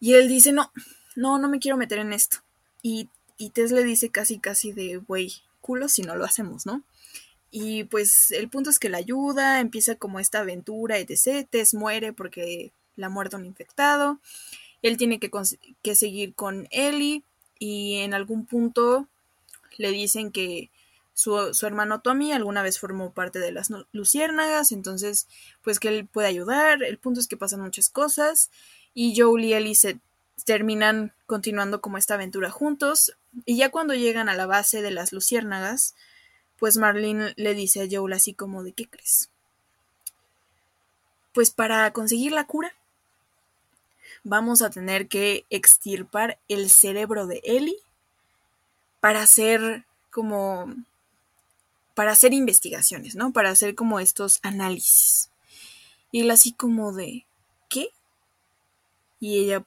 Y él dice, no, no, no me quiero meter en esto. Y, y Tess le dice casi, casi de, güey, culo si no lo hacemos, ¿no? Y pues el punto es que la ayuda, empieza como esta aventura, etc. Tess muere porque la muerte un infectado. Él tiene que, que seguir con Ellie y en algún punto le dicen que su, hermano Tommy alguna vez formó parte de las Luciérnagas, entonces, pues que él puede ayudar. El punto es que pasan muchas cosas y Joel y Ellie se terminan continuando como esta aventura juntos. Y ya cuando llegan a la base de las Luciérnagas, pues Marlene le dice a Joel así como de ¿qué crees? Pues para conseguir la cura vamos a tener que extirpar el cerebro de Ellie para hacer como para hacer investigaciones, ¿no? Para hacer como estos análisis. Y él así como de, ¿qué? Y ella,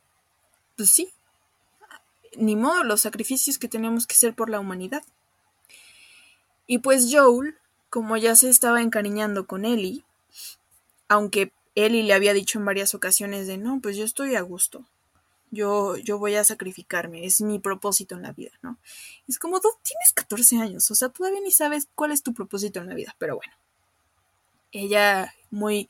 pues sí, ni modo, los sacrificios que tenemos que hacer por la humanidad. Y pues Joel, como ya se estaba encariñando con Ellie, aunque Ellie le había dicho en varias ocasiones de, no, pues yo estoy a gusto, yo, yo voy a sacrificarme, es mi propósito en la vida, ¿no? Es como, tú tienes 14 años, o sea, todavía ni sabes cuál es tu propósito en la vida, pero bueno. Ella muy,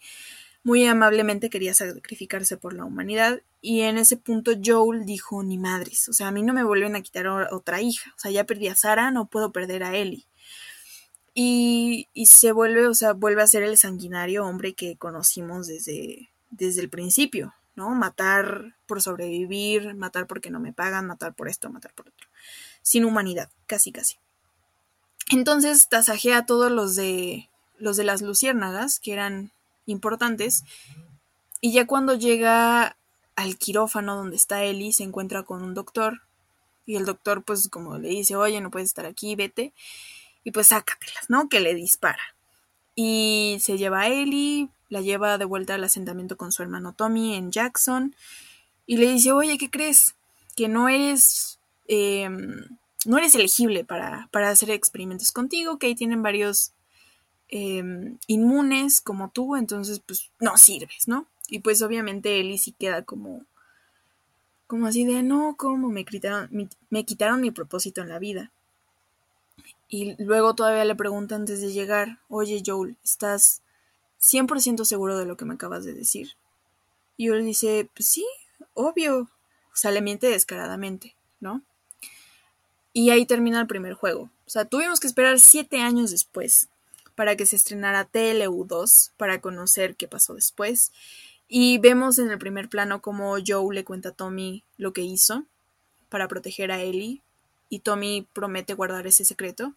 muy amablemente quería sacrificarse por la humanidad y en ese punto Joel dijo, ni madres, o sea, a mí no me vuelven a quitar otra hija, o sea, ya perdí a Sara, no puedo perder a Ellie. Y, y se vuelve, o sea, vuelve a ser el sanguinario hombre que conocimos desde, desde el principio, ¿no? Matar por sobrevivir, matar porque no me pagan, matar por esto, matar por otro. Sin humanidad, casi casi. Entonces tasajea a todos los de los de las luciérnagas, que eran importantes, y ya cuando llega al quirófano donde está Eli, se encuentra con un doctor, y el doctor pues como le dice, oye, no puedes estar aquí, vete, y pues sácatelas, ¿no? Que le dispara. Y se lleva a Ellie, la lleva de vuelta al asentamiento con su hermano Tommy en Jackson y le dice, oye, ¿qué crees? Que no eres, em, no eres elegible para, hacer experimentos contigo, que ahí tienen varios em, inmunes como tú, entonces pues no sirves, ¿no? Y pues obviamente Ellie sí queda como, como así de, no, ¿cómo me quitaron, me quitaron mi propósito en la vida? Y luego todavía le pregunta antes de llegar, oye Joel, ¿estás 100% seguro de lo que me acabas de decir? Y Joel dice, pues sí, obvio. O sea, le miente descaradamente, ¿no? Y ahí termina el primer juego. O sea, tuvimos que esperar siete años después para que se estrenara TLU2 para conocer qué pasó después. Y vemos en el primer plano cómo Joe le cuenta a Tommy lo que hizo para proteger a Ellie y Tommy promete guardar ese secreto.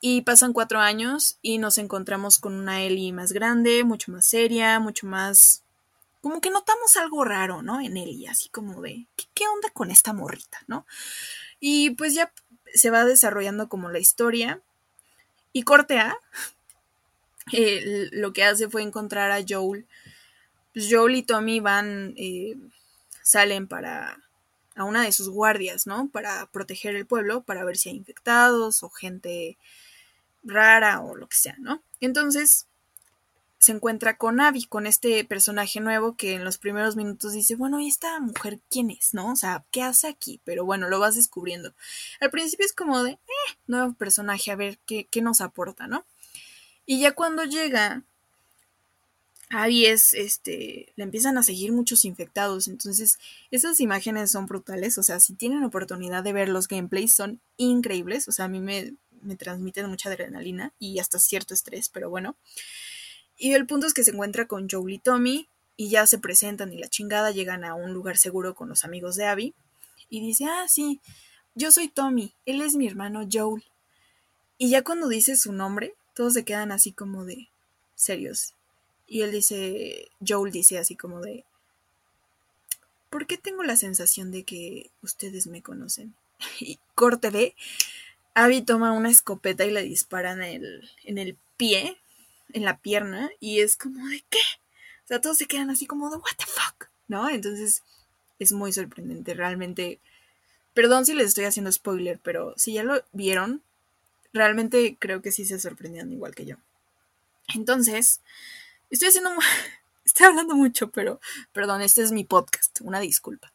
Y pasan cuatro años y nos encontramos con una Ellie más grande, mucho más seria, mucho más... Como que notamos algo raro, ¿no? En Ellie, así como de, ¿qué, onda con esta morrita, ¿no? Y pues ya se va desarrollando como la historia. Y corte A, lo que hace fue encontrar a Joel. Pues Joel y Tommy van, eh, salen para a una de sus guardias, ¿no? Para proteger el pueblo, para ver si hay infectados o gente rara o lo que sea, ¿no? Entonces se encuentra con Abby, con este personaje nuevo que en los primeros minutos dice, bueno, ¿y esta mujer quién es, no? O sea, ¿qué hace aquí? Pero bueno, lo vas descubriendo. Al principio es como de, eh, nuevo personaje, a ver qué, qué nos aporta, ¿no? Y ya cuando llega Ahí es, este, le empiezan a seguir muchos infectados, entonces esas imágenes son brutales, o sea, si tienen oportunidad de ver los gameplays son increíbles, o sea, a mí me, me transmiten mucha adrenalina y hasta cierto estrés, pero bueno. Y el punto es que se encuentra con Joel y Tommy y ya se presentan y la chingada llegan a un lugar seguro con los amigos de Abby y dice, ah, sí, yo soy Tommy, él es mi hermano Joel. Y ya cuando dice su nombre, todos se quedan así como de serios. Y él dice, Joel dice así como de, ¿por qué tengo la sensación de que ustedes me conocen? Y corte de, Abby toma una escopeta y le dispara en el, en el pie, en la pierna, y es como de, ¿qué? O sea, todos se quedan así como de, ¿what the fuck? ¿No? Entonces es muy sorprendente, realmente. Perdón si les estoy haciendo spoiler, pero si ya lo vieron, realmente creo que sí se sorprendieron igual que yo. Entonces, Estoy haciendo. Estoy hablando mucho, pero. Perdón, este es mi podcast. Una disculpa.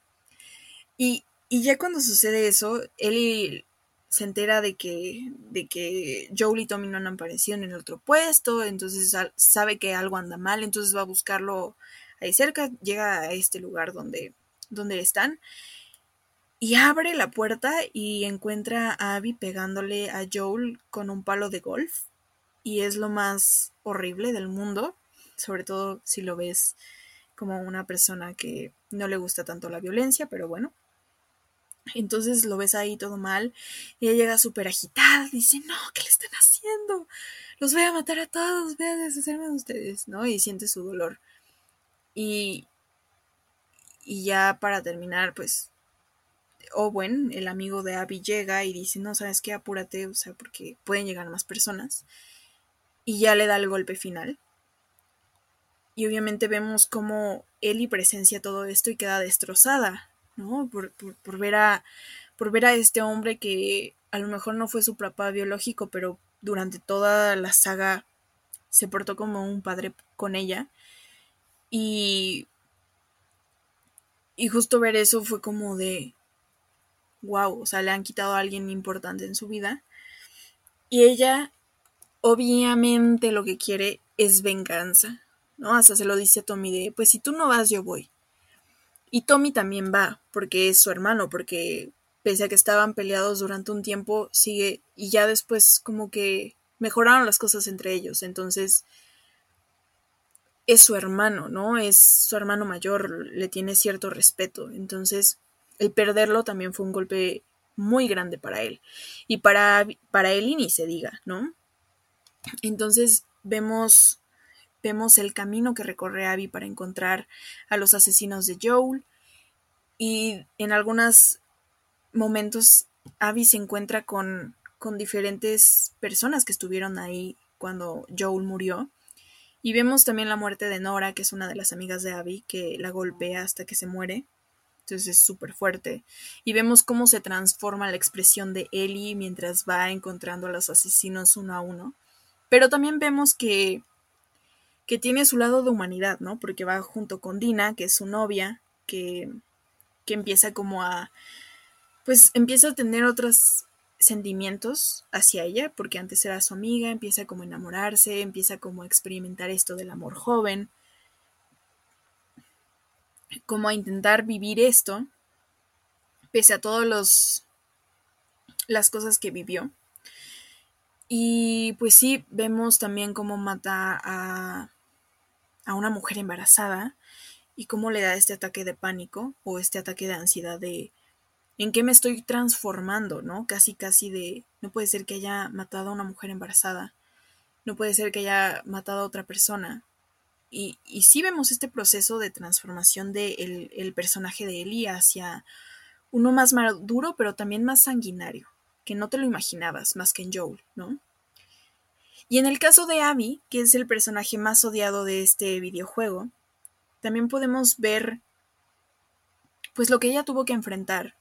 Y, y ya cuando sucede eso, él se entera de que, de que Joel y Tommy no han aparecido en el otro puesto, entonces sabe que algo anda mal, entonces va a buscarlo ahí cerca, llega a este lugar donde, donde están y abre la puerta y encuentra a Abby pegándole a Joel con un palo de golf y es lo más horrible del mundo sobre todo si lo ves como una persona que no le gusta tanto la violencia, pero bueno. Entonces lo ves ahí todo mal y ella llega súper agitada, dice, no, ¿qué le están haciendo? Los voy a matar a todos, voy a deshacerme de ustedes, ¿no? Y siente su dolor. Y, y ya para terminar, pues, Owen, el amigo de Abby, llega y dice, no, ¿sabes qué? Apúrate, o sea, porque pueden llegar más personas. Y ya le da el golpe final y obviamente vemos cómo Ellie presencia todo esto y queda destrozada, ¿no? Por, ver a, por ver a este hombre que a lo mejor no fue su papá biológico, pero durante toda la saga se portó como un padre con ella. Y, y justo ver eso fue como de, wow, o sea, le han quitado a alguien importante en su vida. Y ella, obviamente, lo que quiere es venganza. Hasta se lo dice a Tommy de, pues si tú no vas, yo voy. Y Tommy también va, porque es su hermano, porque pese a que estaban peleados durante un tiempo, sigue, y ya después como que mejoraron las cosas entre ellos, entonces es su hermano, ¿no? Es su hermano mayor, le tiene cierto respeto, entonces el perderlo también fue un golpe muy grande para él, y para, para él ni se diga, ¿no? Entonces vemos vemos el camino que recorre Abby para encontrar a los asesinos de Joel. Y en algunos momentos Abby se encuentra con, con diferentes personas que estuvieron ahí cuando Joel murió. Y vemos también la muerte de Nora, que es una de las amigas de Abby, que la golpea hasta que se muere. Entonces es súper fuerte. Y vemos cómo se transforma la expresión de Ellie mientras va encontrando a los asesinos uno a uno. Pero también vemos que que tiene su lado de humanidad, ¿no? Porque va junto con Dina, que es su novia, que, que empieza como a, pues empieza a tener otras sentimientos hacia ella, porque antes era su amiga, empieza como a enamorarse, empieza como a experimentar esto del amor joven, como a intentar vivir esto, pese a todos los las cosas que vivió. Y pues sí, vemos también cómo mata a, a una mujer embarazada y cómo le da este ataque de pánico o este ataque de ansiedad de en qué me estoy transformando, ¿no? Casi, casi de, no puede ser que haya matado a una mujer embarazada, no puede ser que haya matado a otra persona. Y, y sí vemos este proceso de transformación del de el personaje de Ellie hacia uno más maduro, pero también más sanguinario, que no te lo imaginabas más que en Joel, ¿no? Y en el caso de Abby, que es el personaje más odiado de este videojuego, también podemos ver pues lo que ella tuvo que enfrentar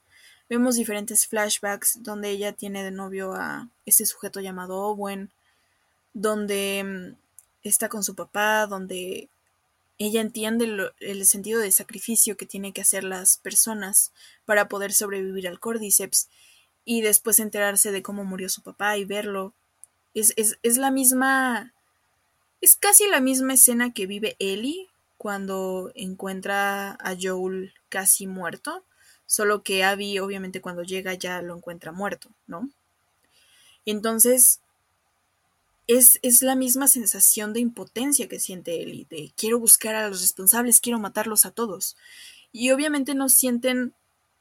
Vemos diferentes flashbacks donde ella tiene de novio a este sujeto llamado Owen, donde mm, está con su papá, donde ella entiende el sentido de sacrificio que tienen que hacer las personas para poder sobrevivir al Cordyceps y después enterarse de cómo murió su papá y verlo. Es, es, es la misma. Es casi la misma escena que vive Ellie cuando encuentra a Joel casi muerto solo que Abby obviamente cuando llega ya lo encuentra muerto, ¿no? Entonces, es, es, la misma sensación de impotencia que siente Ellie, de quiero buscar a los responsables, quiero matarlos a todos. Y obviamente no sienten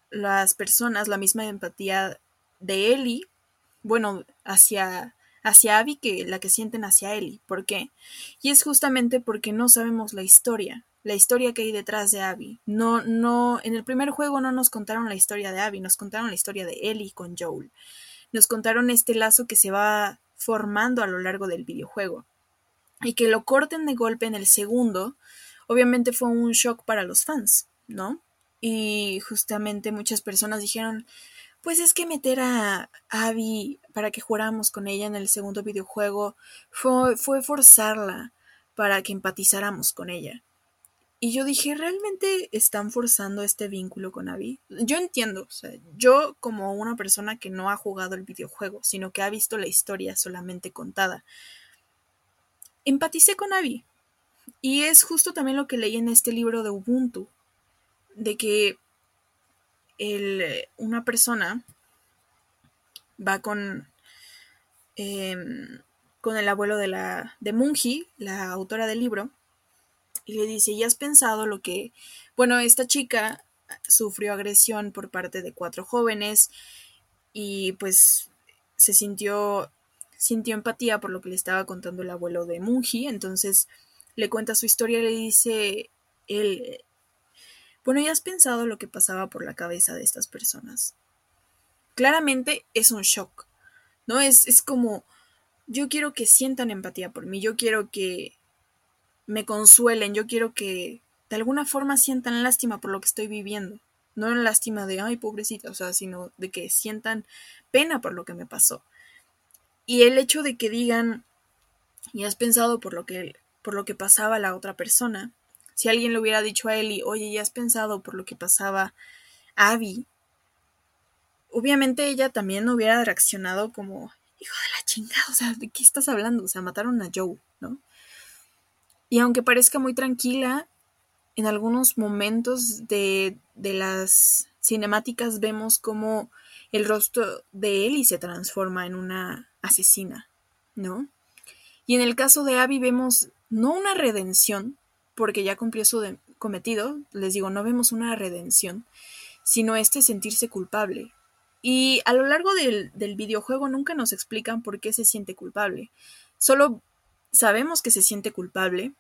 las personas la misma empatía de Ellie, bueno, hacia, hacia Abby que la que sienten hacia Ellie. ¿Por qué? Y es justamente porque no sabemos la historia la historia que hay detrás de Abby. No, no, en el primer juego no nos contaron la historia de Abby, nos contaron la historia de Ellie con Joel. Nos contaron este lazo que se va formando a lo largo del videojuego. Y que lo corten de golpe en el segundo, obviamente fue un shock para los fans, ¿no? Y justamente muchas personas dijeron, pues es que meter a Abby para que jugáramos con ella en el segundo videojuego fue, fue forzarla para que empatizáramos con ella. Y yo dije, ¿realmente están forzando este vínculo con Abby? Yo entiendo, o sea, yo como una persona que no ha jugado el videojuego, sino que ha visto la historia solamente contada, empaticé con Abby. Y es justo también lo que leí en este libro de Ubuntu, de que el, una persona va con, em, con el abuelo de, la, de Mungi, la autora del libro, y le dice, ¿y has pensado lo que... Bueno, esta chica sufrió agresión por parte de cuatro jóvenes y pues se sintió sintió empatía por lo que le estaba contando el abuelo de Mungi, entonces le cuenta su historia y le dice él bueno, ¿ya has pensado lo que pasaba por la cabeza de estas personas? Claramente es un shock, ¿no? Es, es como, yo quiero que sientan empatía por mí, yo quiero que me consuelen, yo quiero que de alguna forma sientan lástima por lo que estoy viviendo. No lástima de, ay, pobrecita, o sea, sino de que sientan pena por lo que me pasó. Y el hecho de que digan, y has pensado por lo que, por lo que pasaba la otra persona, si alguien le hubiera dicho a Eli, oye, ya has pensado por lo que pasaba Abby, obviamente ella también hubiera reaccionado como, hijo de la chingada, o sea, ¿de qué estás hablando? O sea, mataron a Joe, ¿no? Y aunque parezca muy tranquila, en algunos momentos de, de las cinemáticas vemos como el rostro de Ellie se transforma en una asesina, ¿no? Y en el caso de Abby vemos no una redención, porque ya cumplió su cometido, les digo, no vemos una redención, sino este sentirse culpable. Y a lo largo del, videojuego nunca nos explican por qué se siente culpable. Solo sabemos que se siente culpable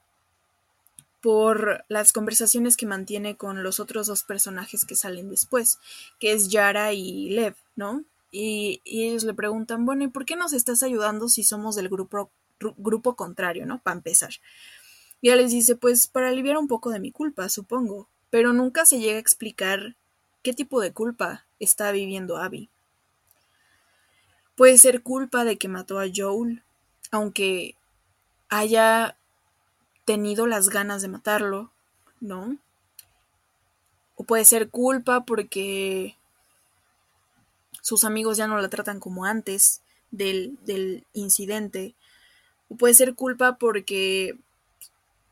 por las conversaciones que mantiene con los otros dos personajes que salen después, que es Yara y Lev, ¿no? Y, ellos le preguntan, bueno, ¿y por qué nos estás ayudando si somos del grupo, grupo contrario, ¿no? Para empezar. Y ella les dice, pues para aliviar un poco de mi culpa, supongo, pero nunca se llega a explicar qué tipo de culpa está viviendo Abby. Puede ser culpa de que mató a Joel, aunque haya tenido las ganas de matarlo, ¿no? O puede ser culpa porque sus amigos ya no la tratan como antes del, del incidente. O puede ser culpa porque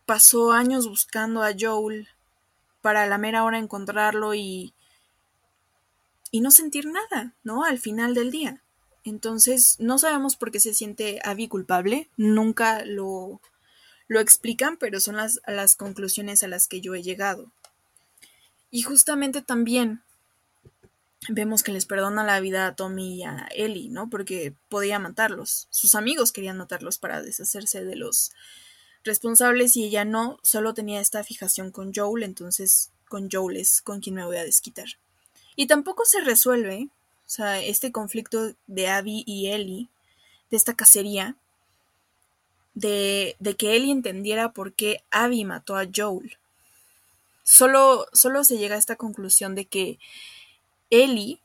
pasó años buscando a Joel para la mera hora encontrarlo y y no sentir nada, ¿no? Al final del día. Entonces, no sabemos por qué se siente Abby culpable, nunca lo, lo explican, pero son las, las conclusiones a las que yo he llegado. Y justamente también vemos que les perdona la vida a Tommy y a Ellie, ¿no? Porque podía matarlos. Sus amigos querían matarlos para deshacerse de los responsables y ella no, solo tenía esta fijación con Joel, entonces con Joel es con quien me voy a desquitar. Y tampoco se resuelve, o sea, este conflicto de Abby y Ellie, de esta cacería, de, de que Ellie entendiera por qué Abby mató a Joel. Solo, solo se llega a esta conclusión de que Ellie,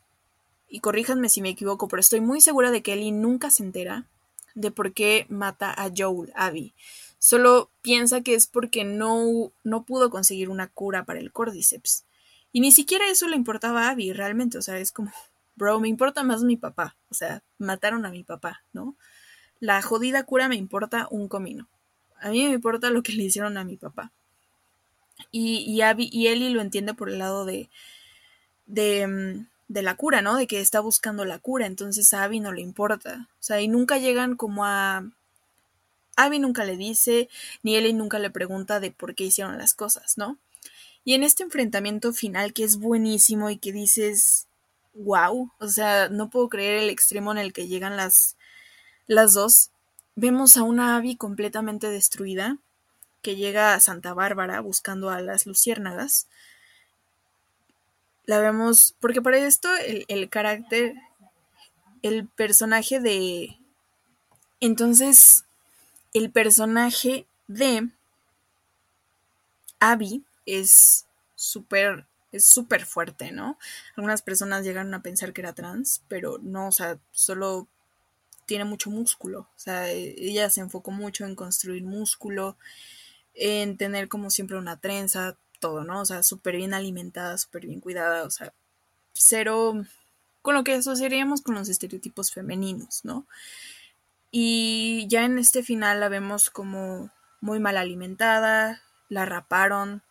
y corríjanme si me equivoco, pero estoy muy segura de que Ellie nunca se entera de por qué mata a Joel, Abby. Solo piensa que es porque no, no pudo conseguir una cura para el Cordyceps. Y ni siquiera eso le importaba a Abby, realmente, o sea, es como, bro, me importa más mi papá, o sea, mataron a mi papá, ¿no? La jodida cura me importa un comino. A mí me importa lo que le hicieron a mi papá. Y, y Abby y Ellie lo entiende por el lado de, de, mm, de la cura, ¿no? De que está buscando la cura, entonces a Abby no le importa. O sea, y nunca llegan como a... Abby nunca le dice, ni Ellie nunca le pregunta de por qué hicieron las cosas, ¿no? Y en este enfrentamiento final que es buenísimo y que dices, wow, o sea, no puedo creer el extremo en el que llegan las, las dos, vemos a una Abby completamente destruida que llega a Santa Bárbara buscando a las luciérnagas. La vemos, porque para esto el, el carácter, el personaje de... Entonces, el personaje de Abby es súper es súper fuerte, ¿no? Algunas personas llegaron a pensar que era trans, pero no, o sea, solo tiene mucho músculo. O sea, ella se enfocó mucho en construir músculo, en tener como siempre una trenza, todo, ¿no? O sea, súper bien alimentada, súper bien cuidada, o sea, cero con lo que asociaríamos con los estereotipos femeninos, ¿no? Y ya en este final la vemos como muy mal alimentada, la raparon,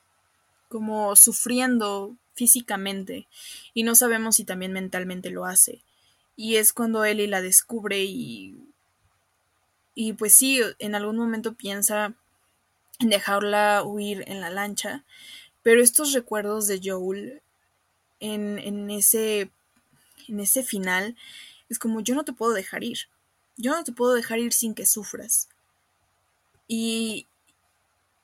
como sufriendo físicamente y no sabemos si también mentalmente lo hace. Y es cuando Ellie la descubre y y pues sí, en algún momento piensa en dejarla huir en la lancha, pero estos recuerdos de Joel en, en ese en ese final es como yo no te puedo dejar ir. Yo no te puedo dejar ir sin que sufras. Y,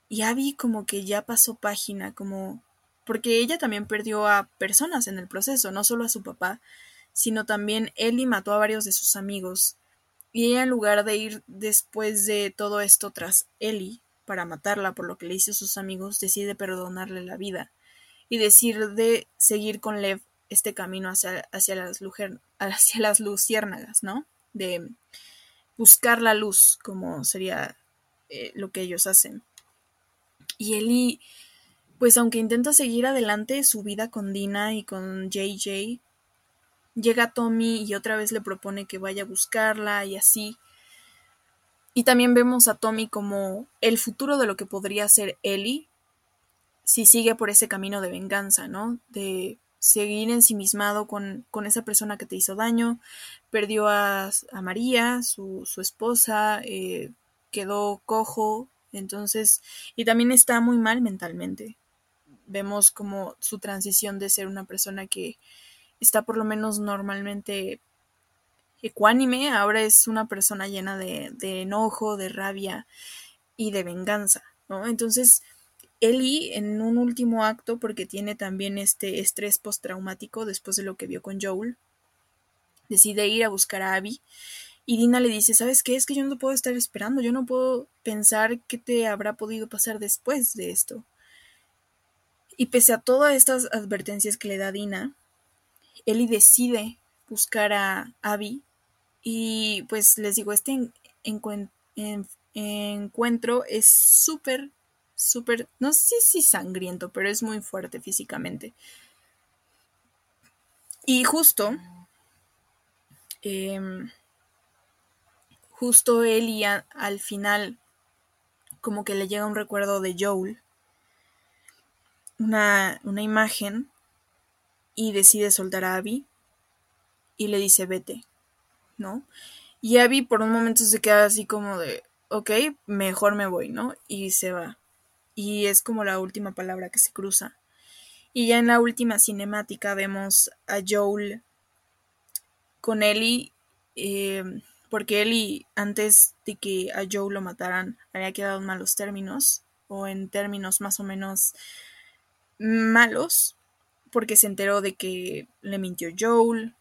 y Abby como que ya pasó página, como porque ella también perdió a personas en el proceso, no solo a su papá, sino también Ellie mató a varios de sus amigos. Y ella en lugar de ir después de todo esto tras Ellie para matarla por lo que le hizo a sus amigos, decide perdonarle la vida y decir de seguir con Lev este camino hacia, hacia, las, hacia las luciérnagas, ¿no? De buscar la luz, como sería eh, lo que ellos hacen. Y Ellie, pues aunque intenta seguir adelante su vida con Dina y con JJ, llega Tommy y otra vez le propone que vaya a buscarla y así. Y también vemos a Tommy como el futuro de lo que podría ser Ellie si sigue por ese camino de venganza, ¿no? De seguir ensimismado con, con esa persona que te hizo daño, perdió a, a María, su, su esposa, eh, quedó cojo, entonces, y también está muy mal mentalmente. Vemos como su transición de ser una persona que está por lo menos normalmente ecuánime, ahora es una persona llena de, de enojo, de rabia y de venganza, ¿no? Entonces, Ellie en un último acto, porque tiene también este estrés postraumático después de lo que vio con Joel, decide ir a buscar a Abby y Dina le dice, ¿sabes qué? Es que yo no puedo estar esperando, yo no puedo pensar qué te habrá podido pasar después de esto. Y pese a todas estas advertencias que le da Dina, Ellie decide buscar a Abby y pues les digo, este encuentro es súper, súper, no sé si sangriento, pero es muy fuerte físicamente. Y justo em, justo él y al final como que le llega un recuerdo de Joel, una, una imagen, y decide soltar a Abby y le dice vete, ¿no? Y Abby por un momento se queda así como de, ok, mejor me voy, ¿no? Y se va. Y es como la última palabra que se cruza. Y ya en la última cinemática vemos a Joel con Ellie, eh, porque Ellie antes de que a Joel lo mataran había quedado en malos términos, o en términos más o menos malos, porque se enteró de que le mintió Joel,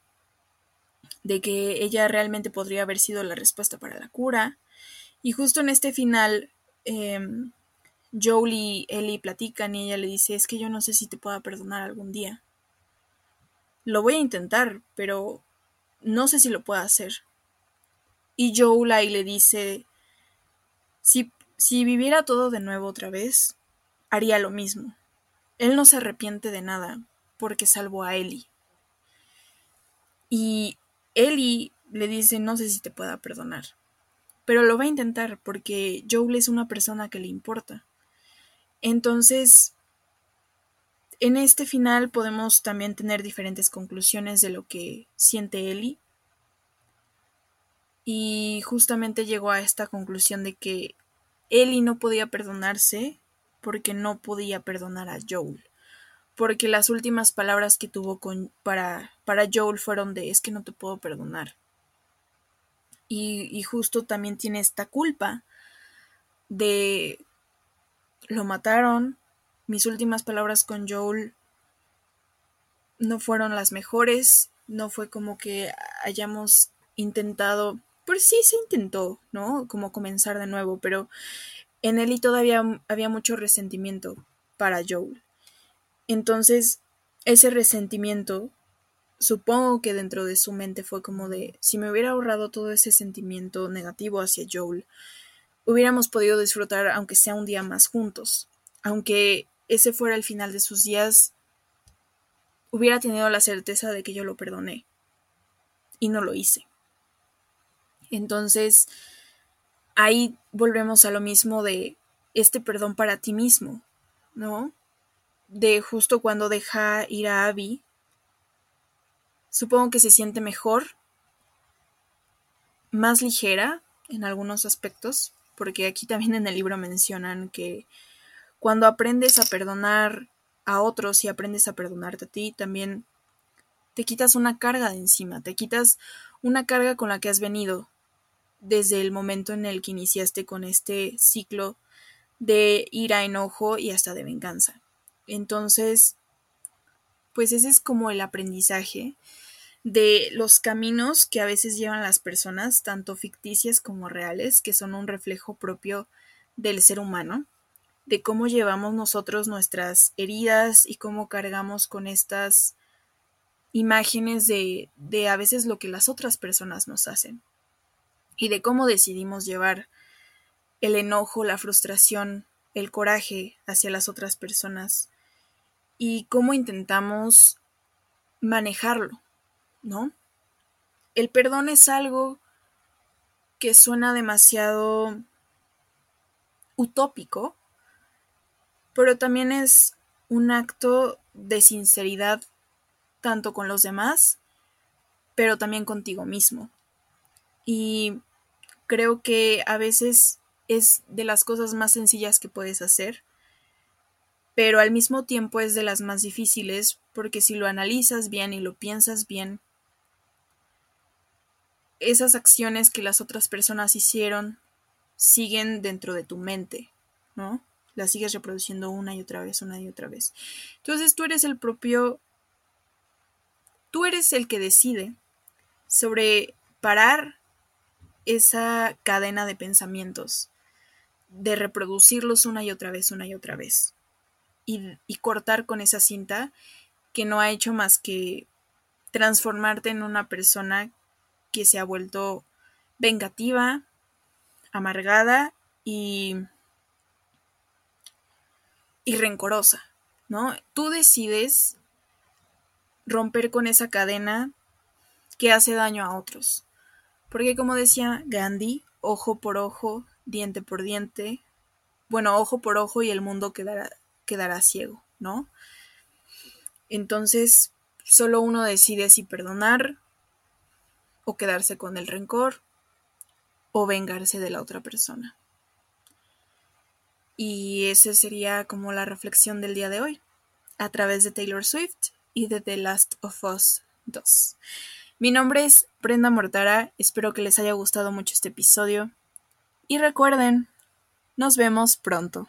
de que ella realmente podría haber sido la respuesta para la cura. Y justo en este final, eh, Joel y Ellie platican y ella le dice, es que yo no sé si te pueda perdonar algún día. Lo voy a intentar, pero no sé si lo puedo hacer. Y Joel ahí le dice, si, si viviera todo de nuevo otra vez, haría lo mismo. Él no se arrepiente de nada, porque salvó a Ellie. Y Ellie le dice, no sé si te pueda perdonar. Pero lo va a intentar porque Joel es una persona que le importa. Entonces, en este final podemos también tener diferentes conclusiones de lo que siente Ellie. Y justamente llegó a esta conclusión de que Ellie no podía perdonarse porque no podía perdonar a Joel. Porque las últimas palabras que tuvo con, para, para Joel fueron de es que no te puedo perdonar. Y, y justo también tiene esta culpa de lo mataron. Mis últimas palabras con Joel no fueron las mejores. No fue como que hayamos intentado. Pues sí, se intentó, ¿no? Como comenzar de nuevo, pero en y todavía había mucho resentimiento para Joel. Entonces, ese resentimiento, supongo que dentro de su mente fue como de, si me hubiera ahorrado todo ese sentimiento negativo hacia Joel, hubiéramos podido disfrutar aunque sea un día más juntos. Aunque ese fuera el final de sus días, hubiera tenido la certeza de que yo lo perdoné. Y no lo hice. Entonces, ahí volvemos a lo mismo de este perdón para ti mismo, ¿no? De justo cuando deja ir a Abby, supongo que se siente mejor, más ligera en algunos aspectos, porque aquí también en el libro mencionan que cuando aprendes a perdonar a otros y aprendes a perdonarte a ti, también te quitas una carga de encima, te quitas una carga con la que has venido desde el momento en el que iniciaste con este ciclo de ira, enojo y hasta de venganza. Entonces, pues ese es como el aprendizaje de los caminos que a veces llevan las personas, tanto ficticias como reales, que son un reflejo propio del ser humano, de cómo llevamos nosotros nuestras heridas y cómo cargamos con estas imágenes de, de a veces lo que las otras personas nos hacen y de cómo decidimos llevar el enojo, la frustración, el coraje hacia las otras personas y cómo intentamos manejarlo ¿no? El perdón es algo que suena demasiado utópico, pero también es un acto de sinceridad tanto con los demás, pero también contigo mismo. Y creo que a veces es de las cosas más sencillas que puedes hacer, pero al mismo tiempo es de las más difíciles porque si lo analizas bien y lo piensas bien, esas acciones que las otras personas hicieron siguen dentro de tu mente, ¿no? Las sigues reproduciendo una y otra vez, una y otra vez. Entonces tú eres el propio, tú eres el que decide sobre parar esa cadena de pensamientos, de reproducirlos una y otra vez, una y otra vez, y, y cortar con esa cinta que no ha hecho más que transformarte en una persona que se ha vuelto vengativa, amargada y, y rencorosa, ¿no? Tú decides romper con esa cadena que hace daño a otros. Porque como decía Gandhi, ojo por ojo, diente por diente, bueno, ojo por ojo y el mundo quedará, quedará ciego, ¿no? Entonces, solo uno decide si perdonar o quedarse con el rencor o vengarse de la otra persona. Y esa sería como la reflexión del día de hoy, a través de Taylor Swift y de The Last of Us 2. Mi nombre es Brenda Mortara, espero que les haya gustado mucho este episodio y recuerden, nos vemos pronto.